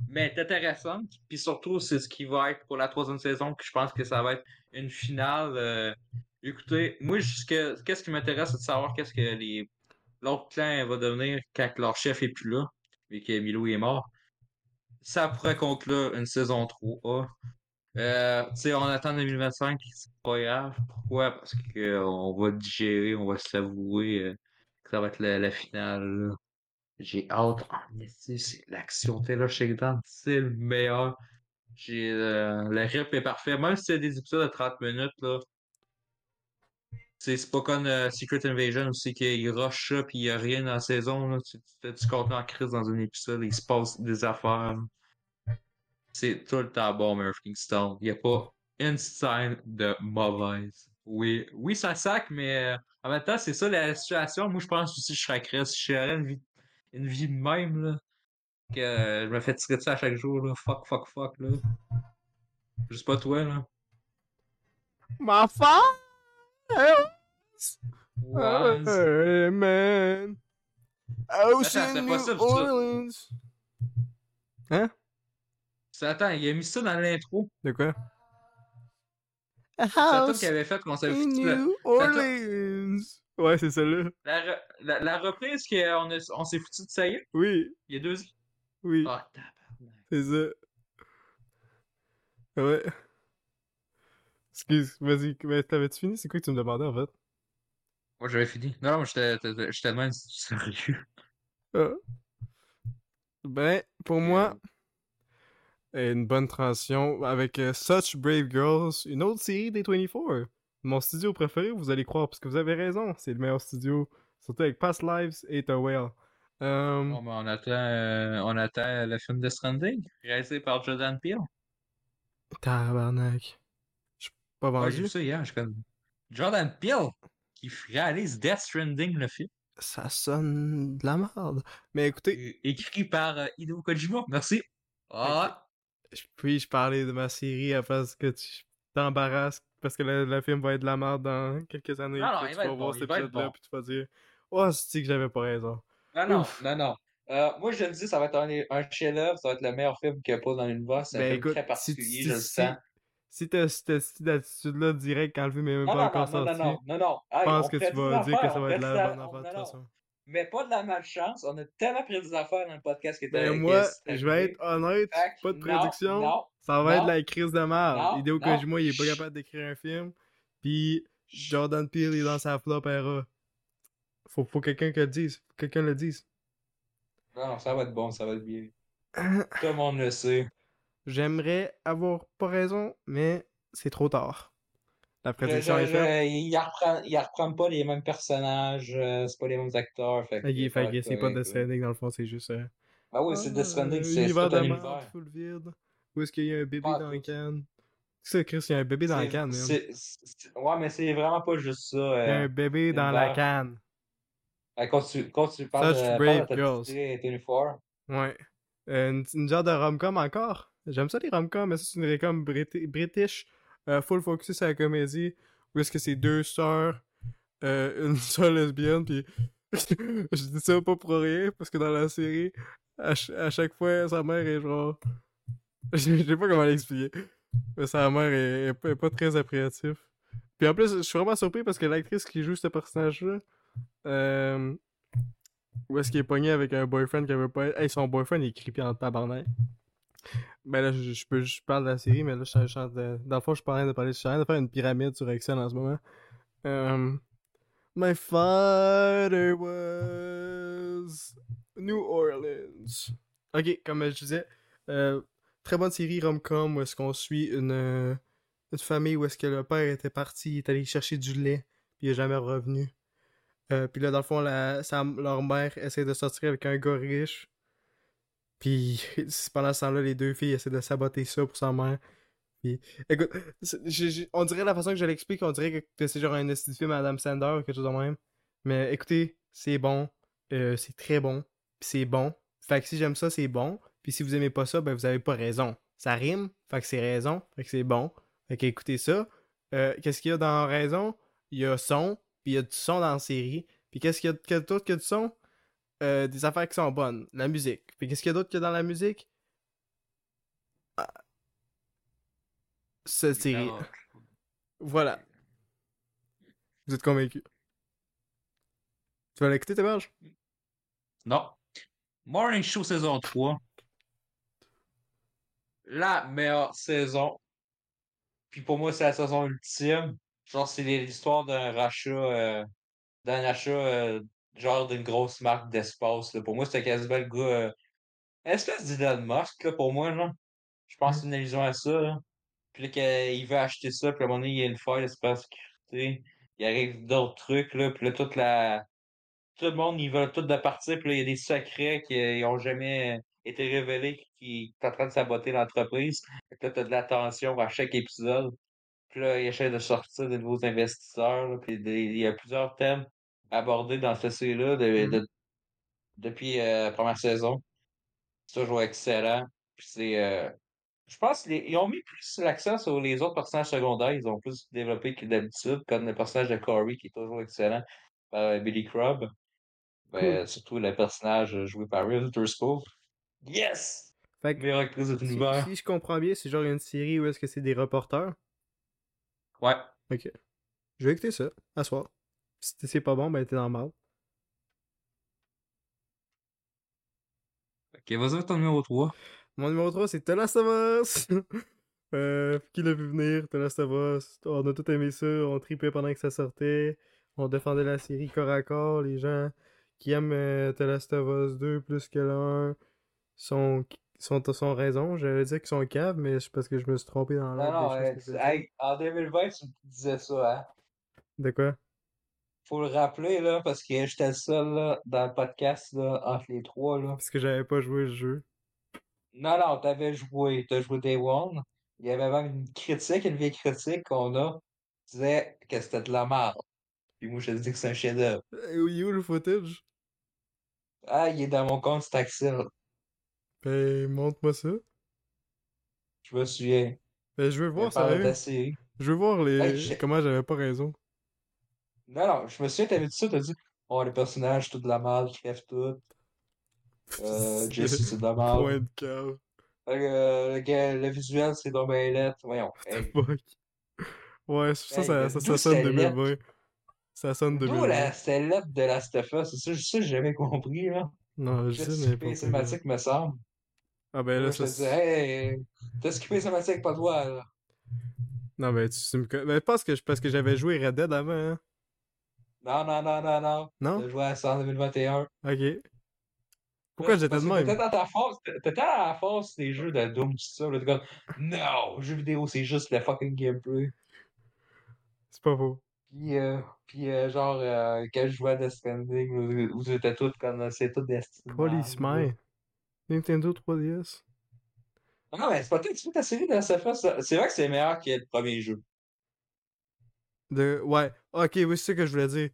Speaker 2: mais elle est intéressante. Puis surtout, c'est ce qui va être pour la troisième saison, que je pense que ça va être une finale. euh, Écoutez, moi, qu'est-ce qui m'intéresse, c'est de savoir qu'est-ce que les l'autre clan va devenir quand leur chef est plus là, et que Milo est mort. Ça pourrait conclure une saison 3. Euh, tu sais, on attend 2025, c'est pas grave. Pourquoi? Parce qu'on va digérer, on va se l'avouer euh, que ça va être la, finale. J'ai hâte. En esti, c'est l'action Taylor Shakedown, c'est le meilleur. J'ai euh, le rip est parfait. Même si c'est des épisodes de 30 minutes, là. C'est pas comme euh, Secret Invasion aussi qu'il rush ça pis il a rien dans la saison. Là. Tu, tu du contenu en crise dans un épisode, il se passe des affaires. C'est tout le temps bon, Murphy Kingstone. Il n'y a pas une scène de mauvaise. Oui, oui, ça sac, mais euh, en même temps, c'est ça la situation. Moi, je pense aussi que je serais Chris. Si j'aurais une vie, une vie de même, là, que euh, je me fais tirer de ça à chaque jour, là. Fuck, fuck, fuck, là. Je sais pas toi, là.
Speaker 1: Ma
Speaker 2: Ouais.
Speaker 1: Hey, man! House
Speaker 2: Attends,
Speaker 1: New
Speaker 2: ça.
Speaker 1: Orleans! Hein?
Speaker 2: Attends, il a mis ça dans l'intro.
Speaker 1: De quoi?
Speaker 2: C'est
Speaker 1: house
Speaker 2: qu'il avait faite qu'on savait
Speaker 1: New Orleans! Ouais, c'est celle-là.
Speaker 2: la, re- la, la reprise qu'on a- on s'est foutu de ça y est,
Speaker 1: Oui,
Speaker 2: il y a deux ans.
Speaker 1: oui,
Speaker 2: tabarnak.
Speaker 1: c'est ça. Ouais. Excuse, vas-y, mais t'avais-tu fini? C'est quoi que tu me demandais en fait?
Speaker 2: Moi, j'avais fini. Non, non, j'étais tellement sérieux.
Speaker 1: Ah. Ben, pour moi, une bonne transition avec euh, Such Brave Girls, une autre série des 24. Mon studio préféré, vous allez croire, parce que vous avez raison, c'est le meilleur studio, surtout avec Past Lives et The Whale. Euh,
Speaker 2: Bon, ben, on attend, euh, on attend le film de Stranding, réalisé par Jordan Peele.
Speaker 1: Tabarnak. Pas
Speaker 2: Ouais, j'ai
Speaker 1: vendu.
Speaker 2: vu ça hier, je connais. Jordan Peele qui réalise Death Stranding, le film.
Speaker 1: Ça sonne de la merde. Mais écoutez,
Speaker 2: É- Écrit par euh, Hideo Kojima. Merci. Ah,
Speaker 1: je- puis-je parler de ma série afin que tu t'embarrasses parce que le, le film va être de la merde dans quelques années.
Speaker 2: Non, non,
Speaker 1: tu
Speaker 2: va
Speaker 1: vas
Speaker 2: être
Speaker 1: voir
Speaker 2: bon,
Speaker 1: cet épisode-là,
Speaker 2: bon.
Speaker 1: puis tu vas dire Oh, c'est que j'avais pas raison?
Speaker 2: Non, non,
Speaker 1: Ouf.
Speaker 2: non, non. Euh, moi, je le dis, ça va être un, un chef-d'œuvre, ça va être le meilleur film qu'il y a pas dans l'univers. C'est un
Speaker 1: Ben
Speaker 2: film
Speaker 1: écoute,
Speaker 2: très particulier,
Speaker 1: si,
Speaker 2: je le
Speaker 1: si,
Speaker 2: sens.
Speaker 1: Si t'as cette attitude-là direct quand le film est même
Speaker 2: Non,
Speaker 1: pas
Speaker 2: non,
Speaker 1: encore
Speaker 2: non,
Speaker 1: sorti,
Speaker 2: non, non, non.
Speaker 1: je pense que tu vas dire que ça va être la bonne
Speaker 2: on-
Speaker 1: affaire de toute façon.
Speaker 2: Mais pas de la malchance. On a tellement prédit des affaires dans le podcast qui était
Speaker 1: Ben
Speaker 2: qui
Speaker 1: moi, je vais être honnête, pas de prédiction. Ça va être la crise de merde. Hideo. Kojima, il est pas capable d'écrire un film. Puis Jordan Peele est dans sa flop era. Faut, faut quelqu'un que le dise. Quelqu'un le dise.
Speaker 2: Non, ça va être bon, ça va être bien. Tout le monde le sait.
Speaker 1: J'aimerais avoir pas raison, mais c'est trop tard. La prédiction est faite.
Speaker 2: reprennent, ils reprennent pas les mêmes personnages, euh, c'est pas les mêmes acteurs. Fait que
Speaker 1: Ok,
Speaker 2: ça
Speaker 1: fait que c'est pas Death. Stranding dans le fond, c'est juste. euh,
Speaker 2: Ben oui, c'est Death Stranding,
Speaker 1: ah,
Speaker 2: c'est tout
Speaker 1: de
Speaker 2: un univers.
Speaker 1: full vide. Où est-ce qu'il y a un bébé dans la canne? C'est Chris, il y a un bébé dans la canne,
Speaker 2: Ouais, mais c'est vraiment pas juste ça.
Speaker 1: Il y a
Speaker 2: Euh...
Speaker 1: un bébé dans la canne.
Speaker 2: Euh, Quand tu, quand tu parles
Speaker 1: Such
Speaker 2: de,
Speaker 1: brave
Speaker 2: parles de
Speaker 1: girls.
Speaker 2: série 24,
Speaker 1: Ouais. Euh, une, une genre de rom-com encore? J'aime ça les rom-coms, mais c'est une rom-com briti- british, euh, full focus sur la comédie, où est-ce que c'est deux sœurs, euh, une sœur lesbienne, puis je dis ça pas pour rien, parce que dans la série, à, à chaque fois, sa mère est genre... Je sais pas comment l'expliquer, mais sa mère est, est pas, est pas très appréhensive. Puis en plus, je suis vraiment surpris parce que l'actrice qui joue ce personnage-là, euh, où est-ce qu'il est pogné avec un boyfriend qui veut pas être. Hey, son boyfriend il est creepy en tabarnak. Ben là, je, je peux, je parle de la série, mais là, je train de. Dans le fond, je suis pas en train de parler. Je de faire une pyramide sur Excel en ce moment. Um, my father was New Orleans. Ok, comme je disais, euh, très bonne série rom-com où est-ce qu'on suit une, euh, une famille où est-ce que le père était parti, il est allé chercher du lait, puis il est jamais revenu. Euh, puis là, dans le fond, la, leur mère essaie de sortir avec un gars riche. Puis pendant ce temps-là, les deux filles essaient de saboter ça pour sa mère. Puis, écoute, on dirait la façon que je l'explique, on dirait que, c'est genre un esti de film Adam Sandler ou quelque chose de même. Mais écoutez, c'est bon, euh, c'est très bon, puis c'est bon. Fait que si j'aime ça, c'est bon. Puis si vous aimez pas ça, ben vous avez pas raison. Ça rime, fait que c'est raison, fait que c'est bon. Fait que écoutez ça. Euh, qu'est-ce qu'il y a dans raison? Il y a son, puis il y a du son dans la série. Puis qu'est-ce qu'il y a d'autre que du son? Euh, des affaires qui sont bonnes. La musique. Puis qu'est-ce qu'il y a d'autre que dans la musique? Ah. Cette série. Voilà. Vous êtes convaincus. Tu vas l'écouter, ta berge?
Speaker 2: Non. Morning Show saison 3. La meilleure saison. Puis pour moi, c'est la saison ultime. Genre, c'est l'histoire d'un rachat, euh, d'un achat, euh, genre d'une grosse marque d'espace. là. Pour moi, c'était quasiment le gars. Euh, espèce d'Elon Musk, là, pour moi, là. Je pense c'est une allusion à ça, là. Puis là, qu'il veut acheter ça, puis à un moment donné, il y a une faille de sécurité. Il arrive d'autres trucs, là. Puis là, toute la. Tout le monde, ils veulent tout de partir, puis là, il y a des secrets qui n'ont jamais été révélés, qui, sont en train de saboter l'entreprise. Fait que là, t'as de la tension à chaque épisode. Puis là, il essaie de sortir de nouveaux investisseurs, là, puis il y a plusieurs thèmes abordés dans cette série-là de- de- depuis euh, la première saison. C'est toujours excellent. C'est. euh, je pense qu'ils ont mis plus l'accent sur les autres personnages secondaires. Ils ont plus développé que d'habitude, comme le personnage de Corey qui est toujours excellent par euh, Billy Crubb. Ben, surtout le personnage joué par Reese Witherspoon. Yes!
Speaker 1: Fait que, si, si je comprends bien, c'est genre une série où est-ce que c'est des reporters?
Speaker 2: Ouais.
Speaker 1: Ok. Je vais écouter ça, à soir. Si c'est pas bon, ben t'es dans le mal.
Speaker 2: Ok, vas-y avec ton numéro 3.
Speaker 1: Mon numéro 3, c'est The Last of Us. euh, qui l'a vu venir, The Last of Us? On a tout aimé ça, on tripait pendant que ça sortait. On défendait la série corps à corps. Les gens qui aiment euh, The Last of Us 2 plus que l'un sont, sont, sont raison. J'allais dire qu'ils sont caves, mais c'est parce que je me suis trompé dans
Speaker 2: Non,
Speaker 1: l'ordre
Speaker 2: non,
Speaker 1: des
Speaker 2: euh,
Speaker 1: que
Speaker 2: en 2020, tu me disais ça, hein.
Speaker 1: De quoi?
Speaker 2: Faut le rappeler, là, parce que j'étais le seul, là, dans le podcast, là, entre les trois, là.
Speaker 1: Parce que j'avais pas joué le jeu.
Speaker 2: Non, non, t'avais joué, t'as joué Day One. Il y avait même une critique, une vieille critique qu'on a, qui disait que c'était de la merde. Puis moi, je te dis que c'est un chef-d'œuvre.
Speaker 1: Euh, où le footage?
Speaker 2: Ah, il est dans mon compte Staxil.
Speaker 1: Ben, montre-moi ça.
Speaker 2: Je me souviens.
Speaker 1: Ben, je veux
Speaker 2: Il
Speaker 1: voir ça. Je veux voir les...
Speaker 2: Hey,
Speaker 1: comment j'avais pas raison.
Speaker 2: Non, non, je me souviens, t'avais dit ça, t'as dit, Oh, les personnages, tout de la qui crèvent tout. Euh, Jesse, c'est de la merde.
Speaker 1: Point de cœur.
Speaker 2: Euh, le, le visuel, c'est dans lettre. Voyons. Hey.
Speaker 1: Ouais, ça,
Speaker 2: Hey,
Speaker 1: ça, ça, sonne
Speaker 2: c'est
Speaker 1: 2020. Ça sonne
Speaker 2: D'où
Speaker 1: 2020.
Speaker 2: la lettre de la Steffa? C'est ça, ça, j'ai jamais compris, là.
Speaker 1: Non, je sais n'importe quoi.
Speaker 2: cinématique, me semble.
Speaker 1: Ah ben là,
Speaker 2: Là, je
Speaker 1: ça...
Speaker 2: te dis, hey, t'as skippé cinématique, pas toi, là.
Speaker 1: Non, ben tu, tu me... Ben, je pense que, je- parce que j'avais joué Red Dead avant, hein.
Speaker 2: Non, non, non, non, non.
Speaker 1: Non?
Speaker 2: T'as joué à ça en 2021.
Speaker 1: Ok. Pourquoi j'étais de
Speaker 2: que
Speaker 1: même?
Speaker 2: T'étais dans ta force, t'étais à la force des jeux de Doom, tout ça. T'es comme, non, jeux vidéo, c'est juste le fucking gameplay.
Speaker 1: C'est pas faux.
Speaker 2: Puis, euh, puis euh, genre, euh, quand je jouais à Death Stranding, où, où c'était tout comme, c'est tout Destiny.
Speaker 1: Policeman. Nintendo 3DS.
Speaker 2: Non, mais c'est pas peut-être ta série de ça- C'est vrai que c'est meilleur que le premier jeu.
Speaker 1: De... Ouais. Ok, oui, c'est ça que je voulais dire.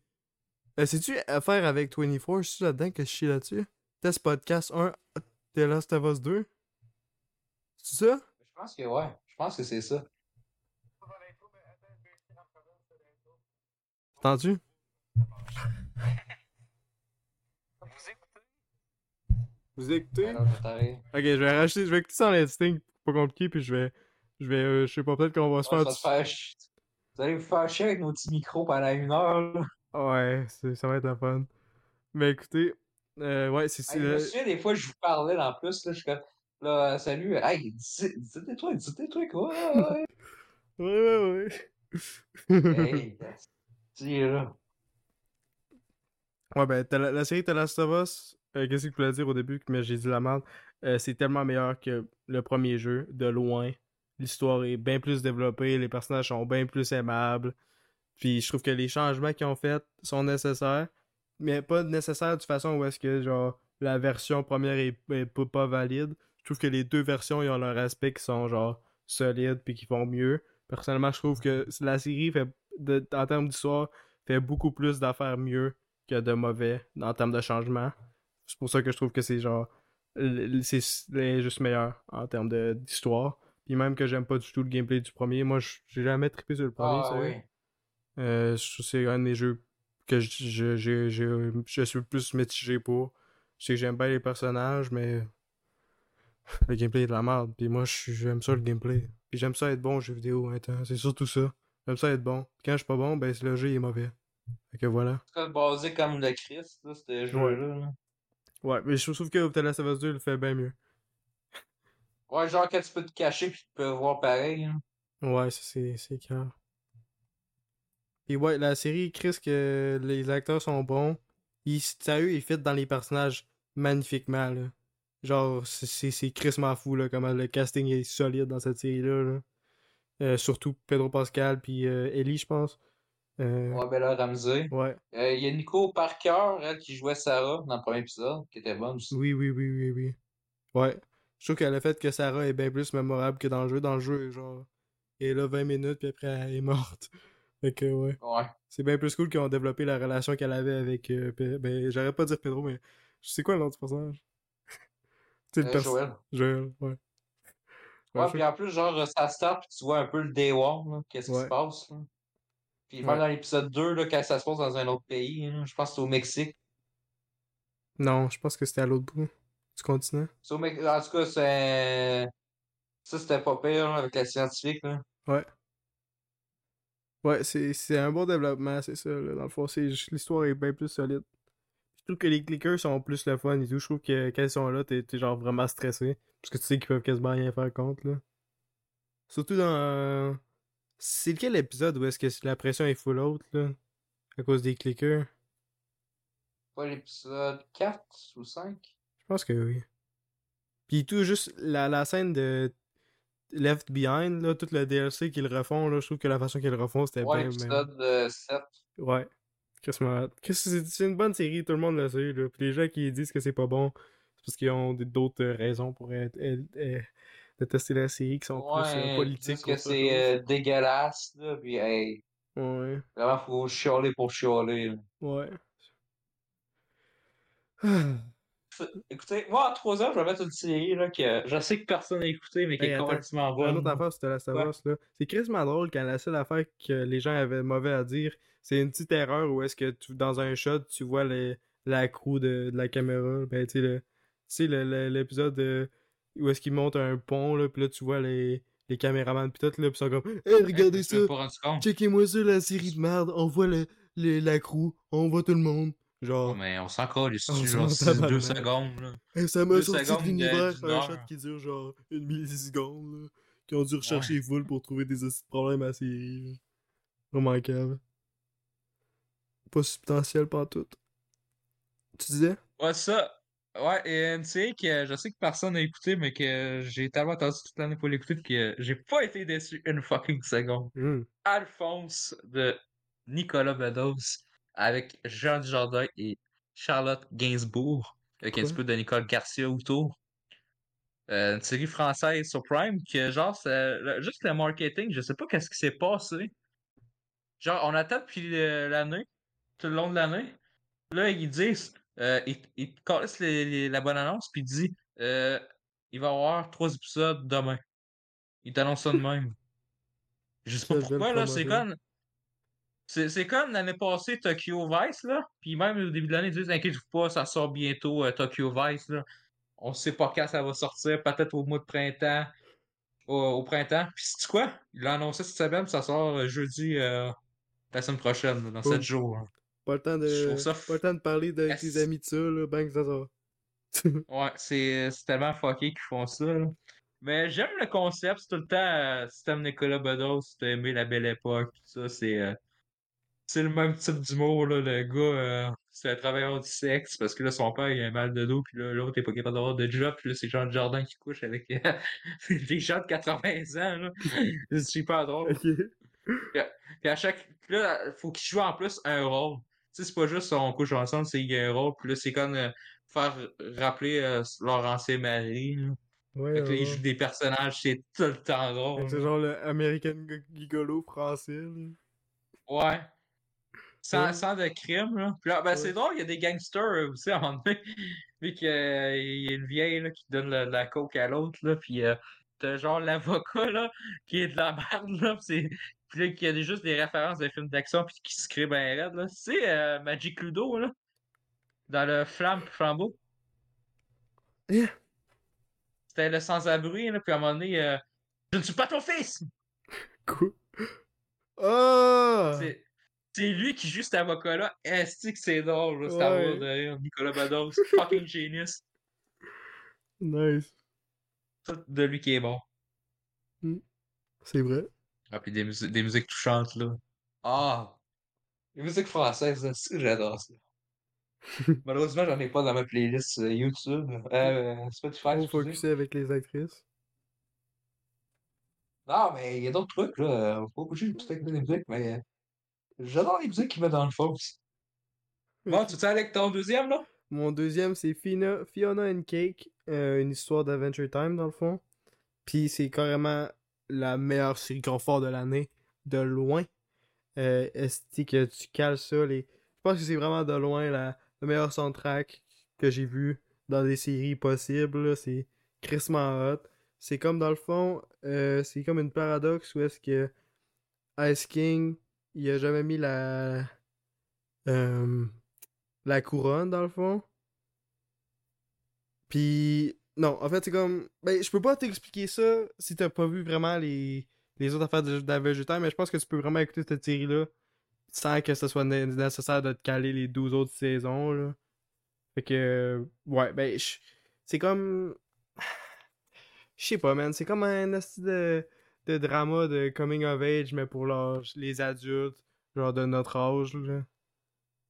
Speaker 1: Euh, C'est-tu affaire avec 24? C'est-tu là-dedans que je chie là-dessus? Test podcast 1, The Last of Us 2? C'est ça?
Speaker 2: Je pense que ouais. Je pense que c'est ça.
Speaker 1: T'entends-tu? Vous écoutez?
Speaker 2: Alors, je t'arrive.
Speaker 1: Ok, je vais racheter, je vais écouter ça en instinct, pas compliqué, puis je vais, je vais, euh, je sais pas, peut-être qu'on va se
Speaker 2: On
Speaker 1: faire...
Speaker 2: va se faire ch- Vous allez vous faire chier avec nos petits micros pendant une heure. Là.
Speaker 1: Ouais, c'est- ça va être la fun. Mais écoutez, euh, ouais, c'est...
Speaker 2: Hey,
Speaker 1: c'est
Speaker 2: je me
Speaker 1: le-
Speaker 2: souviens des fois, je vous parlais en plus. Là, je suis comme, là, salut. Hey, dis dis des trucs, dis des trucs, ouais. ouais.
Speaker 1: Ouais, ouais, ouais.
Speaker 2: hey, si, là.
Speaker 1: Ouais, ben, la, la série The Last of Us, euh, qu'est-ce que je voulais dire au début, mais j'ai dit la merde, euh, c'est tellement meilleur que le premier jeu, de loin. L'histoire est bien plus développée, les personnages sont bien plus aimables. Puis je trouve que les changements qu'ils ont faits sont nécessaires, mais pas nécessaires de façon où est-ce que, genre, la version première est, pas, valide. Je trouve que les deux versions, ont leur aspect qui sont, genre, solides puis qui font mieux. Personnellement, je trouve que la série, fait, en termes d'histoire, fait beaucoup plus d'affaires mieux que de mauvais en termes de changement. C'est pour ça que je trouve que c'est genre. C'est juste meilleur en termes d'histoire. Puis même que j'aime pas du tout le gameplay du premier. Moi, j'ai jamais trippé sur le premier.
Speaker 2: Ah oui.
Speaker 1: Euh, c'est un des jeux que je, je, je, je, suis le plus mitigé pour. Je sais que j'aime bien les personnages, mais le gameplay est de la merde. Puis moi, j'aime ça le gameplay. Puis j'aime ça être bon aux jeux vidéo. hein, C'est surtout ça. J'aime ça être bon. Puis quand je suis pas bon, ben le jeu il est mauvais. Fait que voilà.
Speaker 2: C'est basé comme le Christ, là, ce jeu-là. là.
Speaker 1: Ouais, mais je trouve que The Last of Us 2 le fait bien mieux.
Speaker 2: Ouais, genre quand tu peux te cacher puis tu peux voir pareil. hein.
Speaker 1: Ouais, ça c'est c'est clair. Et ouais, la série, Chris, que les acteurs sont bons. Ils, sérieux, ils fit dans les personnages magnifiquement, là. Genre, c'est- c'est c'est crissement fou, là, comment le casting est solide dans cette série-là, là. Euh, surtout Pedro Pascal puis euh, Ellie, je pense. Euh,
Speaker 2: Ouais, Bella Ramsey.
Speaker 1: ouais.
Speaker 2: Euh, Il y a Nico Parker, elle, qui jouait Sarah dans le premier épisode, qui était bonne aussi.
Speaker 1: Oui, oui, oui, oui, oui. Ouais. Je trouve que le fait que Sarah est bien plus mémorable que dans le jeu, dans le jeu, genre, elle est là 20 minutes, puis après, elle est morte. Fait que, ouais.
Speaker 2: Ouais.
Speaker 1: C'est bien plus cool qu'ils ont développé la relation qu'elle avait avec. euh, ben, j'arrête pas de dire Pedro, mais. Je sais quoi le nom du personnage? Sais, le
Speaker 2: Euh,
Speaker 1: perso-
Speaker 2: Joël.
Speaker 1: Joël, ouais.
Speaker 2: Ouais, puis en plus, genre, ça start, puis tu vois un peu le day one, qu'est-ce qui se passe. Là. Puis même dans l'épisode 2, là, quand ça se passe dans un autre pays, là, je pense que c'est au Mexique.
Speaker 1: Non, je pense que c'était à l'autre bout
Speaker 2: au Mex- En tout cas, c'est. Ça, c'était pas pire là, avec la scientifique. Là.
Speaker 1: Ouais. Ouais, c'est c'est un bon développement, c'est ça. Là. Dans le fond, l'histoire est bien plus solide. Je trouve que les clickers sont plus le fun et tout. Je trouve que quand ils sont là, t'es t'es genre vraiment stressé. Parce que tu sais qu'ils peuvent quasiment rien faire contre, là. Surtout dans. C'est lequel épisode où est-ce que la pression est full haute, là À cause des clickers?
Speaker 2: Pas l'épisode 4 ou 5.
Speaker 1: Je pense que oui. Puis tout, juste la, la scène de Left Behind, là, tout le DLC qu'ils refont, là, je trouve que la façon qu'ils le refont, c'était
Speaker 2: Ouais,
Speaker 1: bien.
Speaker 2: euh, 7.
Speaker 1: Ouais. C'est une bonne série, tout le monde le sait. Là. Puis les gens qui disent que c'est pas bon, c'est parce qu'ils ont d'autres euh, raisons pour être, être- être- détester la série qui sont plus euh,
Speaker 2: Ouais, ils
Speaker 1: politiques.
Speaker 2: disent que c'est euh, dégueulasse, là, puis hey.
Speaker 1: Ouais,
Speaker 2: vraiment, faut chialer pour chialer. là.
Speaker 1: ouais.
Speaker 2: Écoutez, moi en 3 ans, je vais mettre une série là, que je sais que personne n'a écouté, mais qui
Speaker 1: Hey,
Speaker 2: est complètement bonne.
Speaker 1: autre affaire, c'était la Savas, là. C'est crissement drôle quand la seule affaire que les gens avaient mauvais à dire, c'est une petite erreur où est-ce que tu, dans un shot, tu vois le- la crew de, de la caméra. Ben, tu sais, le- tu sais, le- le- l'épisode de- où est-ce qu'ils montent un pont, là, pis là, tu vois les, les caméramans pis tout, là, pis ils sont comme « Hey, regardez ça! Checkez-moi ça, la série de merde! On voit le, le- la crew, on voit tout le monde! » Genre,
Speaker 2: Mais on s'en c'est genre 2
Speaker 1: tabarnak.
Speaker 2: secondes. Là?
Speaker 1: Hey, ça m'a
Speaker 2: Deux
Speaker 1: sorti de l'univers un shot qui dure genre une milliseconde, là. Qui ont dû rechercher full pour trouver des problèmes à la série. cave. Pas substantiel pas tout. Tu disais?
Speaker 2: Ouais, ça. Ouais, et une série que je sais que personne n'a écouté, mais que j'ai tellement attendu toute l'année pour l'écouter que j'ai pas été déçu une fucking seconde.
Speaker 1: Hmm.
Speaker 2: Alphonse de Nicolas Bedos avec Jean Dujardin et Charlotte Gainsbourg avec un petit peu de Nicole Garcia autour. Euh, une série française sur Prime que genre c'est juste le marketing, je sais pas qu'est-ce qui s'est passé. Genre on attend depuis l'année, tout le long de l'année. Là ils disent euh, ils, ils la bonne annonce puis ils disent euh, il va y avoir trois épisodes demain. Ils t'annoncent ça de même. Je sais pas pourquoi là, c'est
Speaker 1: promotion.
Speaker 2: C'est comme l'année passée Tokyo Vice, là. Puis même au début de l'année, ils disent Inquiétez-vous pas, ça sort bientôt euh, Tokyo Vice, là. On sait pas quand ça va sortir, peut-être au mois de printemps. Au, au printemps. Puis c'est quoi? Il l'a annoncé cette semaine, ça sort euh, jeudi euh, la semaine prochaine, là, dans
Speaker 1: Boum.
Speaker 2: 7 jours.
Speaker 1: Pas le temps de.
Speaker 2: ça
Speaker 1: Pas le temps de parler de tes amis de ça, là. Ça sort.
Speaker 2: Ouais, c'est c'est tellement fucké qu'ils font ça, là. Mais j'aime le concept, c'est tout le temps, euh, si t'aimes Nicolas Bedos, si t'as aimé La Belle Époque, tout ça, c'est c'est le même type d'humour, là, le gars, euh, c'est un travailleur du sexe, parce que là, son père, il a un mal de dos, puis là, l'autre est pas capable d'avoir de job, puis là, c'est Jean Jardin qui couche avec euh, des gens de 80 ans, là. C'est super drôle.
Speaker 1: Ok.
Speaker 2: Puis à chaque. Puis là, faut qu'il joue en plus un rôle. Tu sais, c'est pas juste on couche ensemble, c'est qu'il y a un rôle. Puis là, c'est comme euh, faire rappeler euh, leur ancien mari. là.
Speaker 1: Ouais,
Speaker 2: Fait que là,
Speaker 1: ouais,
Speaker 2: il joue des personnages, c'est tout le temps drôle.
Speaker 1: C'est genre le American Gigolo français, là.
Speaker 2: Ouais. Sans, sans de crime, là. Puis là, ben,
Speaker 1: Ouais.
Speaker 2: c'est drôle, il y a des gangsters aussi à un moment donné. Vu qu'il y a une vieille là, qui donne la, la coke à l'autre, là. Puis euh, t'as genre l'avocat, là, qui est de la merde, là. Puis c'est. Puis là, qu'il y a juste des références de films d'action, puis qui se crée ben raide, là. C'est euh, Magic Ludo, là. Dans le Flamme Flambeau.
Speaker 1: Eh.
Speaker 2: C'était le sans-abri, là. Puis à un moment donné, euh, Je ne suis pas ton fils!
Speaker 1: Quoi? Ah!
Speaker 2: C'est c'est lui qui joue cet avocat-là. Est-ce que c'est drôle, là,
Speaker 1: Ouais.
Speaker 2: avocat de rire, Nicolas Bados. Fucking genius.
Speaker 1: Nice.
Speaker 2: C'est de lui qui est bon.
Speaker 1: C'est vrai.
Speaker 2: Ah, puis des, musi- des musiques touchantes, là. Ah! Les musiques françaises, là, c'est- j'adore ça. Malheureusement, j'en ai pas dans ma playlist euh, YouTube. Euh, Spotify,
Speaker 1: Faut
Speaker 2: excusez.
Speaker 1: focuser avec les actrices.
Speaker 2: Non, mais il y a d'autres trucs, là. Faut pas bouger tout avec des musiques, mais euh, j'adore les musiques qui mettent dans le fond. Bon, tu te avec ton deuxième, là?
Speaker 1: Mon deuxième, c'est Fiona, Fiona and Cake, euh, une histoire d'Adventure Time dans le fond. Puis c'est carrément la meilleure série confort de l'année, de loin. Euh, Est-ce que tu cales ça les... Je pense que c'est vraiment de loin la, le meilleur soundtrack que j'ai vu dans des séries possibles. là. C'est crissement hot. C'est comme dans le fond, euh, c'est comme une paradoxe où est-ce que Ice King, il a jamais mis la... euh, la couronne dans le fond. Puis non, en fait c'est comme ben je peux pas t'expliquer ça si t'as pas vu vraiment les les autres affaires de- d'Adventure Time, mais je pense que tu peux vraiment écouter cette série là sans que ce soit né- nécessaire de te caler les 12 autres saisons là. Fait que ouais, ben c'est comme je sais pas man, c'est comme un de de drama de coming of age mais pour l'âge- les adultes genre de notre âge là.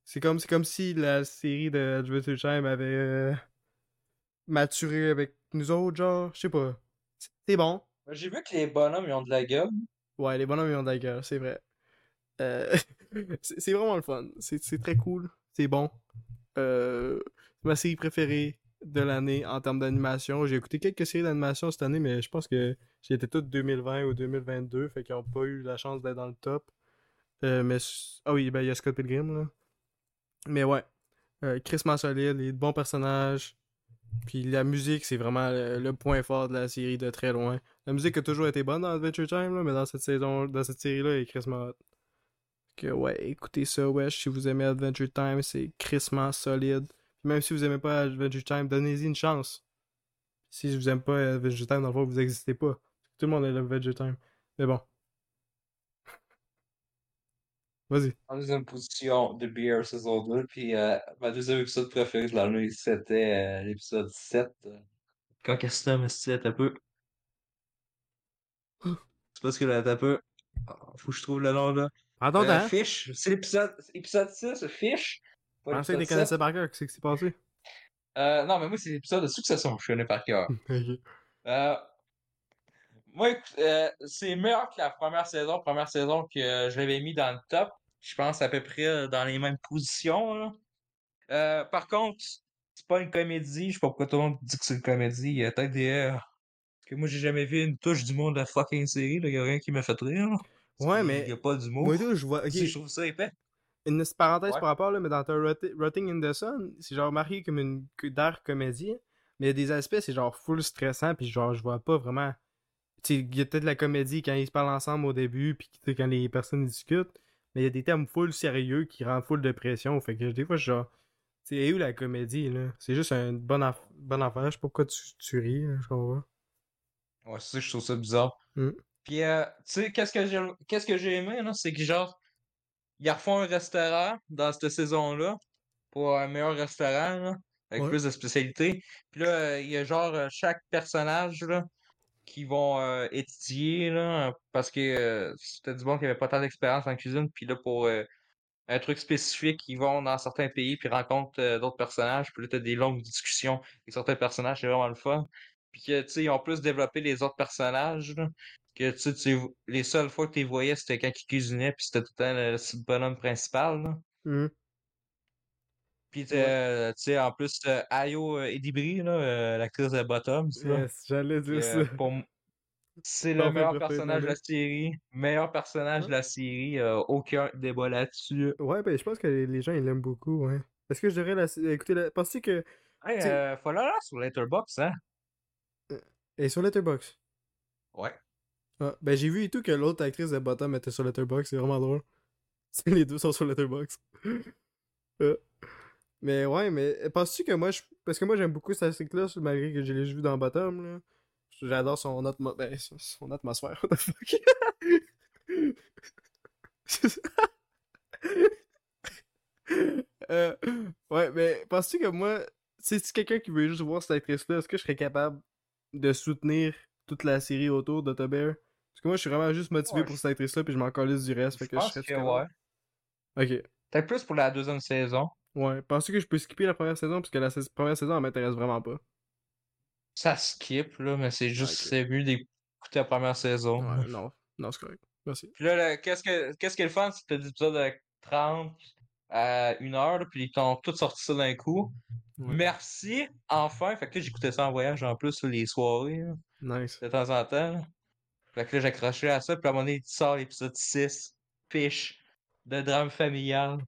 Speaker 1: C'est comme, comme si la série de Adventure Time avait euh, maturé avec nous autres, genre. Je sais pas. C'est- bon.
Speaker 2: J'ai vu que les bonhommes, ils ont de la gueule.
Speaker 1: Ouais, les bonhommes, ils ont de la gueule, c'est vrai. Euh, c'est vraiment le fun. C'est c'est très cool. C'est bon. Euh, c'est ma série préférée de l'année en termes d'animation. J'ai écouté quelques séries d'animation cette année, mais je pense que j'étais toutes 2020 ou 2022, fait qu'ils ont pas eu la chance d'être dans le top. Euh, mais ah oui, ben il y a Scott Pilgrim là. Mais ouais, euh, crissement solide, les bons personnages, Puis la musique, c'est vraiment le, point fort de la série de très loin. La musique a toujours été bonne dans Adventure Time, là, mais dans cette saison, dans cette série-là, elle est crissement hot. Que ouais, écoutez ça, wesh, si vous aimez Adventure Time, c'est crissement solide. Puis même si vous aimez pas Adventure Time, donnez-y une chance. Si vous aimez pas Adventure Time, dans le fond, vous existez pas. Tout le monde aime Adventure Time. Mais bon. Vas-y.
Speaker 2: En deuxième position, The Beer saison 2. Puis euh, ma deuxième épisode préféré de l'année, c'était euh, l'épisode 7. euh. Quand que c'était, un peu? C'est parce que là, t'as peu. Ah, Faut que je trouve le nom là.
Speaker 1: Ton
Speaker 2: Euh. Fish. C'est l'épisode épisode 6, Fish.
Speaker 1: Je pensais que
Speaker 2: 7.
Speaker 1: connaissais par cœur. Qu'est-ce qui s'est passé?
Speaker 2: Euh, non, mais moi, c'est l'épisode de Succession que je connais par cœur. Euh, moi, euh, c'est meilleur que la première saison. Première saison que je l'avais mis dans le top. Je pense à peu près dans les mêmes positions. là. Par contre, c'est pas une comédie. Je sais pas pourquoi tout le monde dit que c'est une comédie. Il y a peut-être des que moi, j'ai jamais vu une touche d'humour de la fucking série. Il y a rien qui m'a fait rire. là.
Speaker 1: Ouais,
Speaker 2: Il
Speaker 1: mais.
Speaker 2: y a pas d'humour.
Speaker 1: Moi, je vois. Ok.
Speaker 2: Si, je trouve ça épais.
Speaker 1: Une parenthèse
Speaker 2: Ouais.
Speaker 1: par rapport, là, mais dans Rot- Rotting in the Sun, c'est genre marqué comme une d'air comédie, mais il y a des aspects, c'est genre full stressant, puis genre, je vois pas vraiment. Il y a peut-être la comédie quand ils se parlent ensemble au début, puis quand les personnes discutent, mais il y a des thèmes full sérieux qui rendent full de pression, fait que des fois, je genre. Tu sais, et où la comédie, là? C'est juste une bonne, aff- bonne affaire, je sais pas pourquoi tu, tu ris, là, je comprends.
Speaker 2: Ouais, c'est ça, je trouve ça bizarre.
Speaker 1: Mm.
Speaker 2: Puis, euh, tu sais, qu'est-ce que j'ai qu'est-ce que j'ai aimé, là, c'est que genre, ils refont un restaurant dans cette saison-là, pour un meilleur restaurant, là, avec
Speaker 1: Ouais.
Speaker 2: plus de spécialités. Puis là, euh, il y a genre euh, chaque personnage, là, qui vont euh, étudier, là, parce que euh, c'était du monde qui avait pas tant d'expérience en cuisine. Puis là, pour euh, un truc spécifique, ils vont dans certains pays, puis rencontrent d'autres personnages. Puis là, t'as des longues discussions avec certains personnages, c'est vraiment le fun. Puis que, tu sais, ils ont plus développé les autres personnages, là, que, tu tu- les seules fois que tu les voyais, c'était quand ils cuisinaient, puis c'était tout le temps le, le bonhomme principal, là.
Speaker 1: Hum.
Speaker 2: Puis,
Speaker 1: Ouais.
Speaker 2: euh, tu sais, en plus, euh, Ayo euh, Edibri, là, l'actrice de Bottoms,
Speaker 1: Yes, j'allais dire ça.
Speaker 2: pour c'est le meilleur personnage de la série. Meilleur personnage de la série. euh, aucun débat là-dessus.
Speaker 1: Ouais, ben je pense que les les gens ils l'aiment beaucoup, ouais. Est-ce que je devrais la... écouter la. Penses-tu que.
Speaker 2: Hey, euh, là sur Letterboxd, hein?
Speaker 1: Est sur Letterboxd.
Speaker 2: Ouais.
Speaker 1: Ah, ben j'ai vu et tout que l'autre actrice de Bottom était sur Letterboxd, c'est vraiment drôle. Les deux sont sur Letterboxd. Ah. mais ouais, mais penses-tu que moi, je... parce que moi j'aime beaucoup cette série-là, malgré que je l'ai juste vu dans Bottom, là. J'adore son, ben, atmosphère, what the fuck? Euh, ouais, mais penses-tu que moi, si c'est quelqu'un qui veut juste voir cette actrice-là, est-ce que je serais capable de soutenir toute la série autour de Bear? Parce que moi, je suis vraiment juste motivé
Speaker 2: Ouais,
Speaker 1: pour
Speaker 2: je-
Speaker 1: cette actrice-là, puis je m'en calisse du reste.
Speaker 2: Je
Speaker 1: Fait que
Speaker 2: pense
Speaker 1: serais
Speaker 2: que ouais.
Speaker 1: Ok.
Speaker 2: Peut-être plus pour la deuxième saison.
Speaker 1: Ouais. Penses-tu que je peux skipper la première saison? Parce que la première saison, elle m'intéresse vraiment pas.
Speaker 2: Ça skip, là, mais c'est juste,
Speaker 1: Ok.
Speaker 2: c'est mieux d'écouter la première saison.
Speaker 1: Ouais, non. Non, c'est correct. Merci.
Speaker 2: Puis là, qu'est-ce que qu'est-ce qui est le fun, c'est que t'as des épisodes de 30 à 1 heure, là, puis ils t'ont tous sorti ça d'un coup.
Speaker 1: Ouais.
Speaker 2: Merci, enfin. Fait que j'écoutais ça en voyage en plus, les soirées, là,
Speaker 1: Nice.
Speaker 2: de temps en temps. Fait que là, j'accrochais à ça, puis à un moment donné, tu sors l'épisode 6, Fish, de drame familial.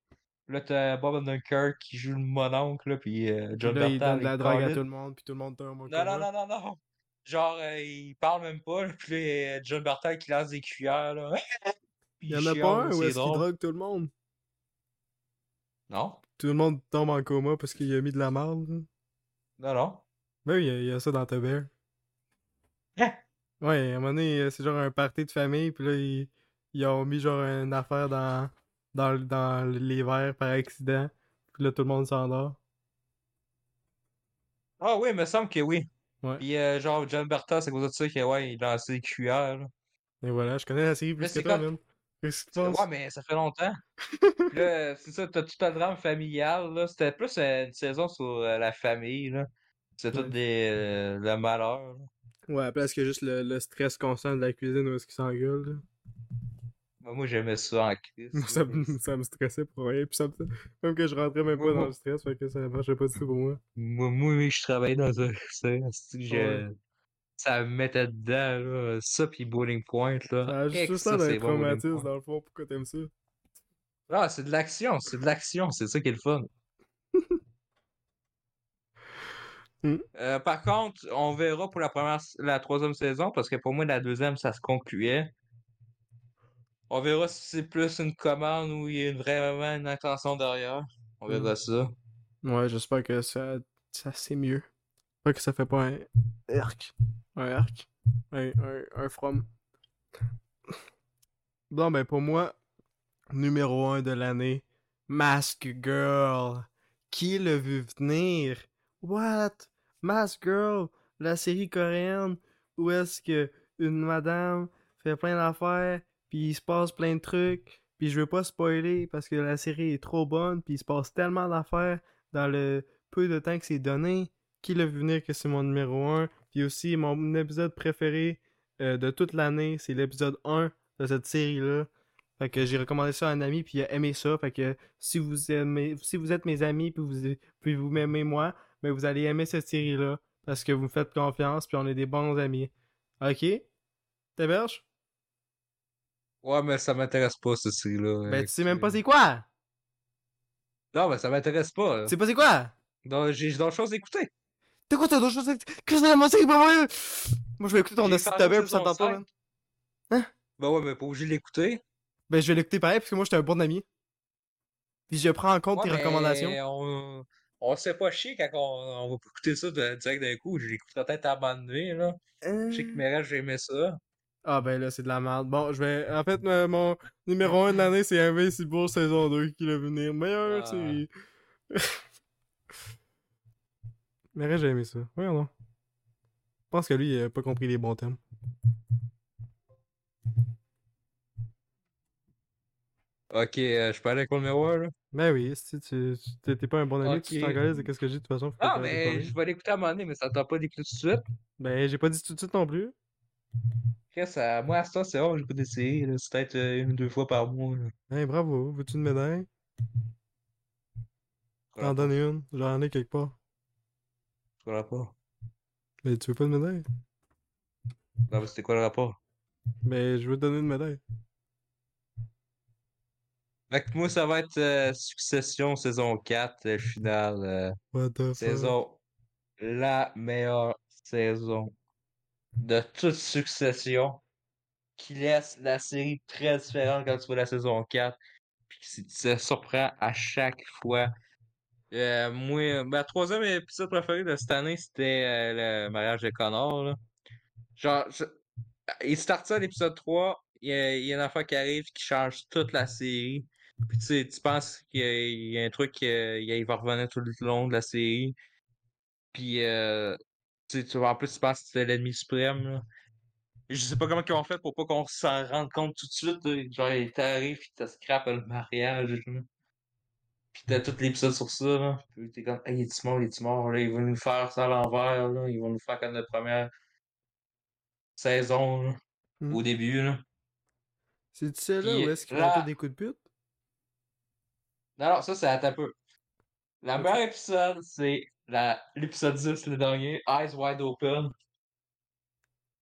Speaker 2: Là, t'as Bob Odenkirk qui joue le mononcle, là, puis euh,
Speaker 1: Puis
Speaker 2: John
Speaker 1: là, il donne de la drogue à tout le monde, puis tout le monde
Speaker 2: Non, non, non, non, non. Genre, euh, il parle même pas, là, puis là, euh, John Bertal qui lance des cuillères, là. Puis
Speaker 1: Il y en a pas un où
Speaker 2: c'est
Speaker 1: est-ce qu'il drogue tout le monde?
Speaker 2: Non,
Speaker 1: Tout le monde tombe en coma parce qu'il a mis de la merde. là.
Speaker 2: non, non.
Speaker 1: Ben oui, il y a- ça dans Bear. Ouais, à un moment donné, euh, c'est genre un party de famille, puis là, ils, ils ont mis genre une affaire dans, dans, dans les verres par accident, puis là, tout le monde s'endort.
Speaker 2: Ah oui, il me semble que oui.
Speaker 1: Ouais.
Speaker 2: Puis euh, genre, John Bertal, c'est cause de ça que, ouais, il lançait des cuillères.
Speaker 1: Et voilà, je connais la série plus
Speaker 2: Mais
Speaker 1: que toi,
Speaker 2: comme-
Speaker 1: même.
Speaker 2: Ouais, mais ça fait longtemps. Là, c'est ça, t'as tout un drame familial, là. C'était plus euh, une saison sur euh, la famille, là. C'est tout des, euh, le malheur, là.
Speaker 1: Ouais, à place que juste le, le stress constant de la cuisine où est-ce qu'ils s'engueulent. là?
Speaker 2: Moi, j'aimais ça en crise.
Speaker 1: Ça, me- ça me stressait pour rien, puis ça me... Même que je rentrais même pas dans
Speaker 2: moi-
Speaker 1: le stress, fait que ça marchait pas du tout pour moi.
Speaker 2: Moi, moi, je travaillais dans un.
Speaker 1: Ouais.
Speaker 2: Ça me mettait dedans, là. Ça, puis Bowling Point, là.
Speaker 1: Ça a juste
Speaker 2: ça,
Speaker 1: d'un traumatisme dans le fond, pourquoi t'aimes ça?
Speaker 2: Ah, c'est de l'action, c'est de l'action, c'est ça qui est le fun.
Speaker 1: Mm.
Speaker 2: Euh, par contre, on verra pour la première, la troisième saison, parce que pour moi, la deuxième, ça se concluait. On verra si c'est plus une commande ou il y a une- vraiment une intention derrière. On verra
Speaker 1: Mm.
Speaker 2: ça.
Speaker 1: Ouais, j'espère que ça, ça c'est mieux. J'espère que ça fait pas un arc. Un arc. Un, un, un from. Bon, ben pour moi, numéro 1 de l'année, Mask Girl. Qui l'a vu venir? What? Mask Girl, la série coréenne où est-ce que une madame fait plein d'affaires, puis il se passe plein de trucs, puis je veux pas spoiler parce que la série est trop bonne, puis il se passe tellement d'affaires dans le peu de temps que c'est donné. Qui l'a vu venir que c'est mon numéro 1. Puis aussi, mon épisode préféré euh, de toute l'année, c'est l'épisode 1 de cette série-là. Fait que j'ai recommandé ça à un ami, puis il a aimé ça. Fait que si vous aimez, si vous êtes mes amis, puis vous, puis vous m'aimez moi, ben vous allez aimer cette série-là. Parce que vous me faites confiance, puis on est des bons amis. Ok? T'héberges?
Speaker 2: Ouais, mais ça m'intéresse pas, cette série-là.
Speaker 1: Ben
Speaker 2: euh,
Speaker 1: tu sais même pas c'est quoi!
Speaker 2: Non, mais ça m'intéresse pas.
Speaker 1: Tu sais pas c'est quoi!
Speaker 2: Donc, j'ai d'autres choses à écouter.
Speaker 1: T'as quoi, t'as d'autres choses à Qu'est-ce que c'est la pour moi? Moi je vais écouter ton
Speaker 2: J'ai
Speaker 1: hostie de
Speaker 2: Fargo
Speaker 1: ta belle, puis ça t'entend pas, man.
Speaker 2: Ben ouais, mais pas obligé de l'écouter.
Speaker 1: Ben, je vais l'écouter pareil, parce que moi, j'étais un bon ami. Puis je prends en compte
Speaker 2: Ouais,
Speaker 1: tes
Speaker 2: mais
Speaker 1: recommandations.
Speaker 2: On, on se fait pas chier quand on, on va pas écouter ça de, direct d'un coup. Je l'écouterai peut-être à un moment donné, là. Je sais que
Speaker 1: Euh,
Speaker 2: Mérage, j'ai aimé ça.
Speaker 1: Ah, ben là, c'est de la merde. Bon, je vais. En fait, euh, mon numéro 1 de l'année, c'est Invincible saison 2 qui va venir. Meilleure
Speaker 2: Ah.
Speaker 1: série. Mais j'ai aimé ça. Voyons non. Je pense que lui, il a pas compris les bons thèmes.
Speaker 2: Ok, euh, je peux aller avec numéro 1, là.
Speaker 1: Ben oui, si tu tu- t'es pas un bon ami, tu
Speaker 2: Ok.
Speaker 1: t'engages de qu'est-ce que j'ai de toute façon.
Speaker 2: Ah,
Speaker 1: pas
Speaker 2: mais
Speaker 1: parler.
Speaker 2: je vais l'écouter à un moment donné, mais ça t'a pas d'écouter tout de suite.
Speaker 1: Ben, j'ai pas dit tout de suite non plus.
Speaker 2: À moi, à ce temps, c'est rare, j'écoute des séries, là. C'est peut-être euh, une ou deux fois par mois, là.
Speaker 1: Hey, bravo. Veux-tu une médaille? T'en donnes une. J'en ai quelque part.
Speaker 2: C'est quoi le rapport?
Speaker 1: Mais tu veux pas de médaille?
Speaker 2: Non, mais c'était quoi le rapport?
Speaker 1: Ben, je veux te donner une médaille.
Speaker 2: Fait que moi, ça va être euh, Succession saison 4, euh, finale. euh,
Speaker 1: What the fuck?
Speaker 2: saison. La meilleure saison de toute Succession. Qui laisse la série très différente quand tu vois la saison 4. Puis qui te surprend à chaque fois. Euh, moi, ma troisième épisode préféré de cette année, c'était euh, le mariage de Connor. Là. Genre, je- il start ça l'épisode 3, il y, a, il y a une affaire qui arrive qui change toute la série. Puis tu sais, tu penses qu'il y a, il y a un truc qui il va revenir tout le long de la série. Puis euh, tu vois, en plus, tu penses que c'était l'ennemi suprême. Là. Je sais pas comment ils ont fait pour pas qu'on s'en rende compte tout de suite. là. Genre, il t'arrive puis t'as scrap le mariage. là. Puis t'as tout l'épisode sur ça, là. Puis t'es comme, hey, il est mort, il est mort, là? Ils vont nous faire ça à l'envers, là. Ils vont nous faire comme notre première saison, là.
Speaker 1: Hmm.
Speaker 2: Au début, là.
Speaker 1: C'est tu sais là
Speaker 2: Puis
Speaker 1: où est-ce qu'ils tous des coups de pute?
Speaker 2: Non, non, ça, c'est à ta peu. Le meilleur épisode, c'est la- l'épisode 10, le dernier, Eyes Wide Open.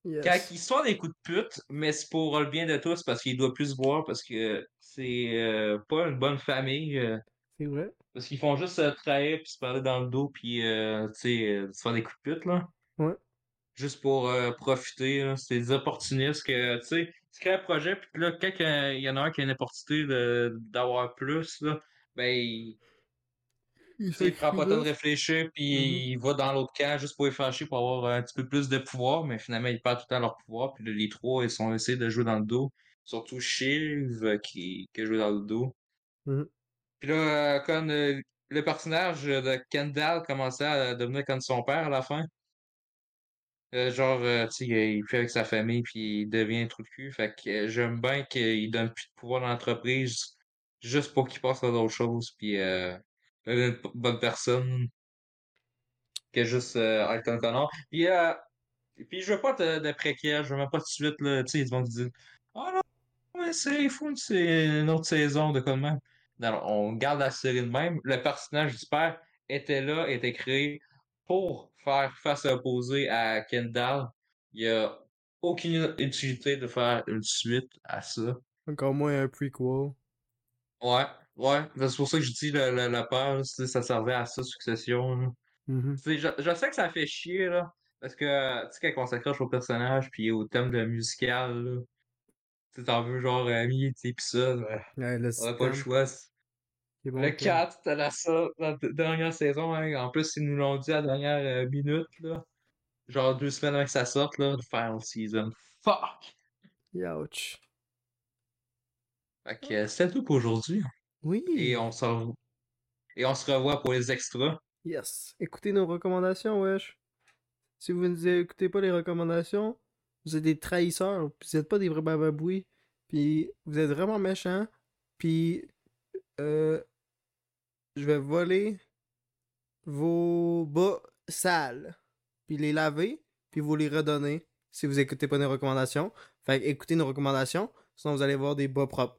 Speaker 1: Yes.
Speaker 2: Quand ils sont des coups de pute, mais c'est pour le bien de tous parce qu'il doit plus se voir parce que c'est euh, pas une bonne famille. euh,
Speaker 1: C'est vrai?
Speaker 2: parce qu'ils font juste se trahir puis se parler dans le dos puis euh, tu sais, se faire des coups de pute, là.
Speaker 1: Ouais.
Speaker 2: Juste pour profiter, là. C'est des opportunistes que, tu sais, tu crées un projet puis là, quand il y en a un qui a une opportunité de- d'avoir plus, là, ben, il,
Speaker 1: Il
Speaker 2: prend pas le temps de réfléchir, puis
Speaker 1: Mhm.
Speaker 2: il va dans l'autre camp juste pour les fâcher, pour avoir un petit peu plus de pouvoir, mais finalement, ils perdent tout le temps leur pouvoir, puis là, les trois, ils sont essayés de jouer dans le dos. Surtout Shiv, euh, qui, qui a joué dans le dos.
Speaker 1: Mhm.
Speaker 2: Puis là, euh, quand euh, le personnage de Kendall commençait à devenir comme son père à la fin, euh, genre, euh, tu sais, il fait avec sa famille, puis il devient un trou de cul. Fait que euh, j'aime bien qu'il donne plus de pouvoir dans l'entreprise, juste pour qu'il passe à d'autres choses, puis euh, une bonne personne que juste euh, un connard. Puis, euh, puis je veux pas de, préquel, je veux même pas de suite, là, tu sais, ils vont te dire Ah non, mais c'est fou, c'est une autre saison de quoi de même. Non, on garde la série de même. Le personnage du père était là, était créé pour faire face opposée à Kendall. Il y a aucune utilité de faire une suite à ça.
Speaker 1: Encore moins un prequel.
Speaker 2: Ouais, ouais. C'est pour ça que je dis le, le, le père, là, c'est- ça servait à ça, Succession. là.
Speaker 1: Mhm.
Speaker 2: Tu sais, je, je sais que ça fait chier, là. Parce que, tu sais, quand on s'accroche au personnage puis au thème de musical, là. Tu t'en veux genre ami, tu sais, pis ça, ben,
Speaker 1: Ouais, le
Speaker 2: on a pas le choix.
Speaker 1: bon,
Speaker 2: Le
Speaker 1: thème.
Speaker 2: 4, c'était la, la dernière saison, hein. En plus, ils nous l'ont dit à la dernière euh, minute, là. Genre deux semaines avant que ça sorte, là. The final season. Fuck!
Speaker 1: Youch.
Speaker 2: Fait euh, c'était tout pour aujourd'hui.
Speaker 1: Oui.
Speaker 2: Et on se revoit. Et on se revoit pour les extras.
Speaker 1: Yes. Écoutez nos recommandations, wesh. Si vous ne écoutez pas les recommandations, vous êtes des trahisseurs, puis vous êtes pas des vrais bababouis, puis vous êtes vraiment méchants, puis euh, je vais voler vos bas sales, puis les laver, puis vous les redonner si vous écoutez pas nos recommandations. Fait que écoutez nos recommandations, sinon vous allez voir des bas propres.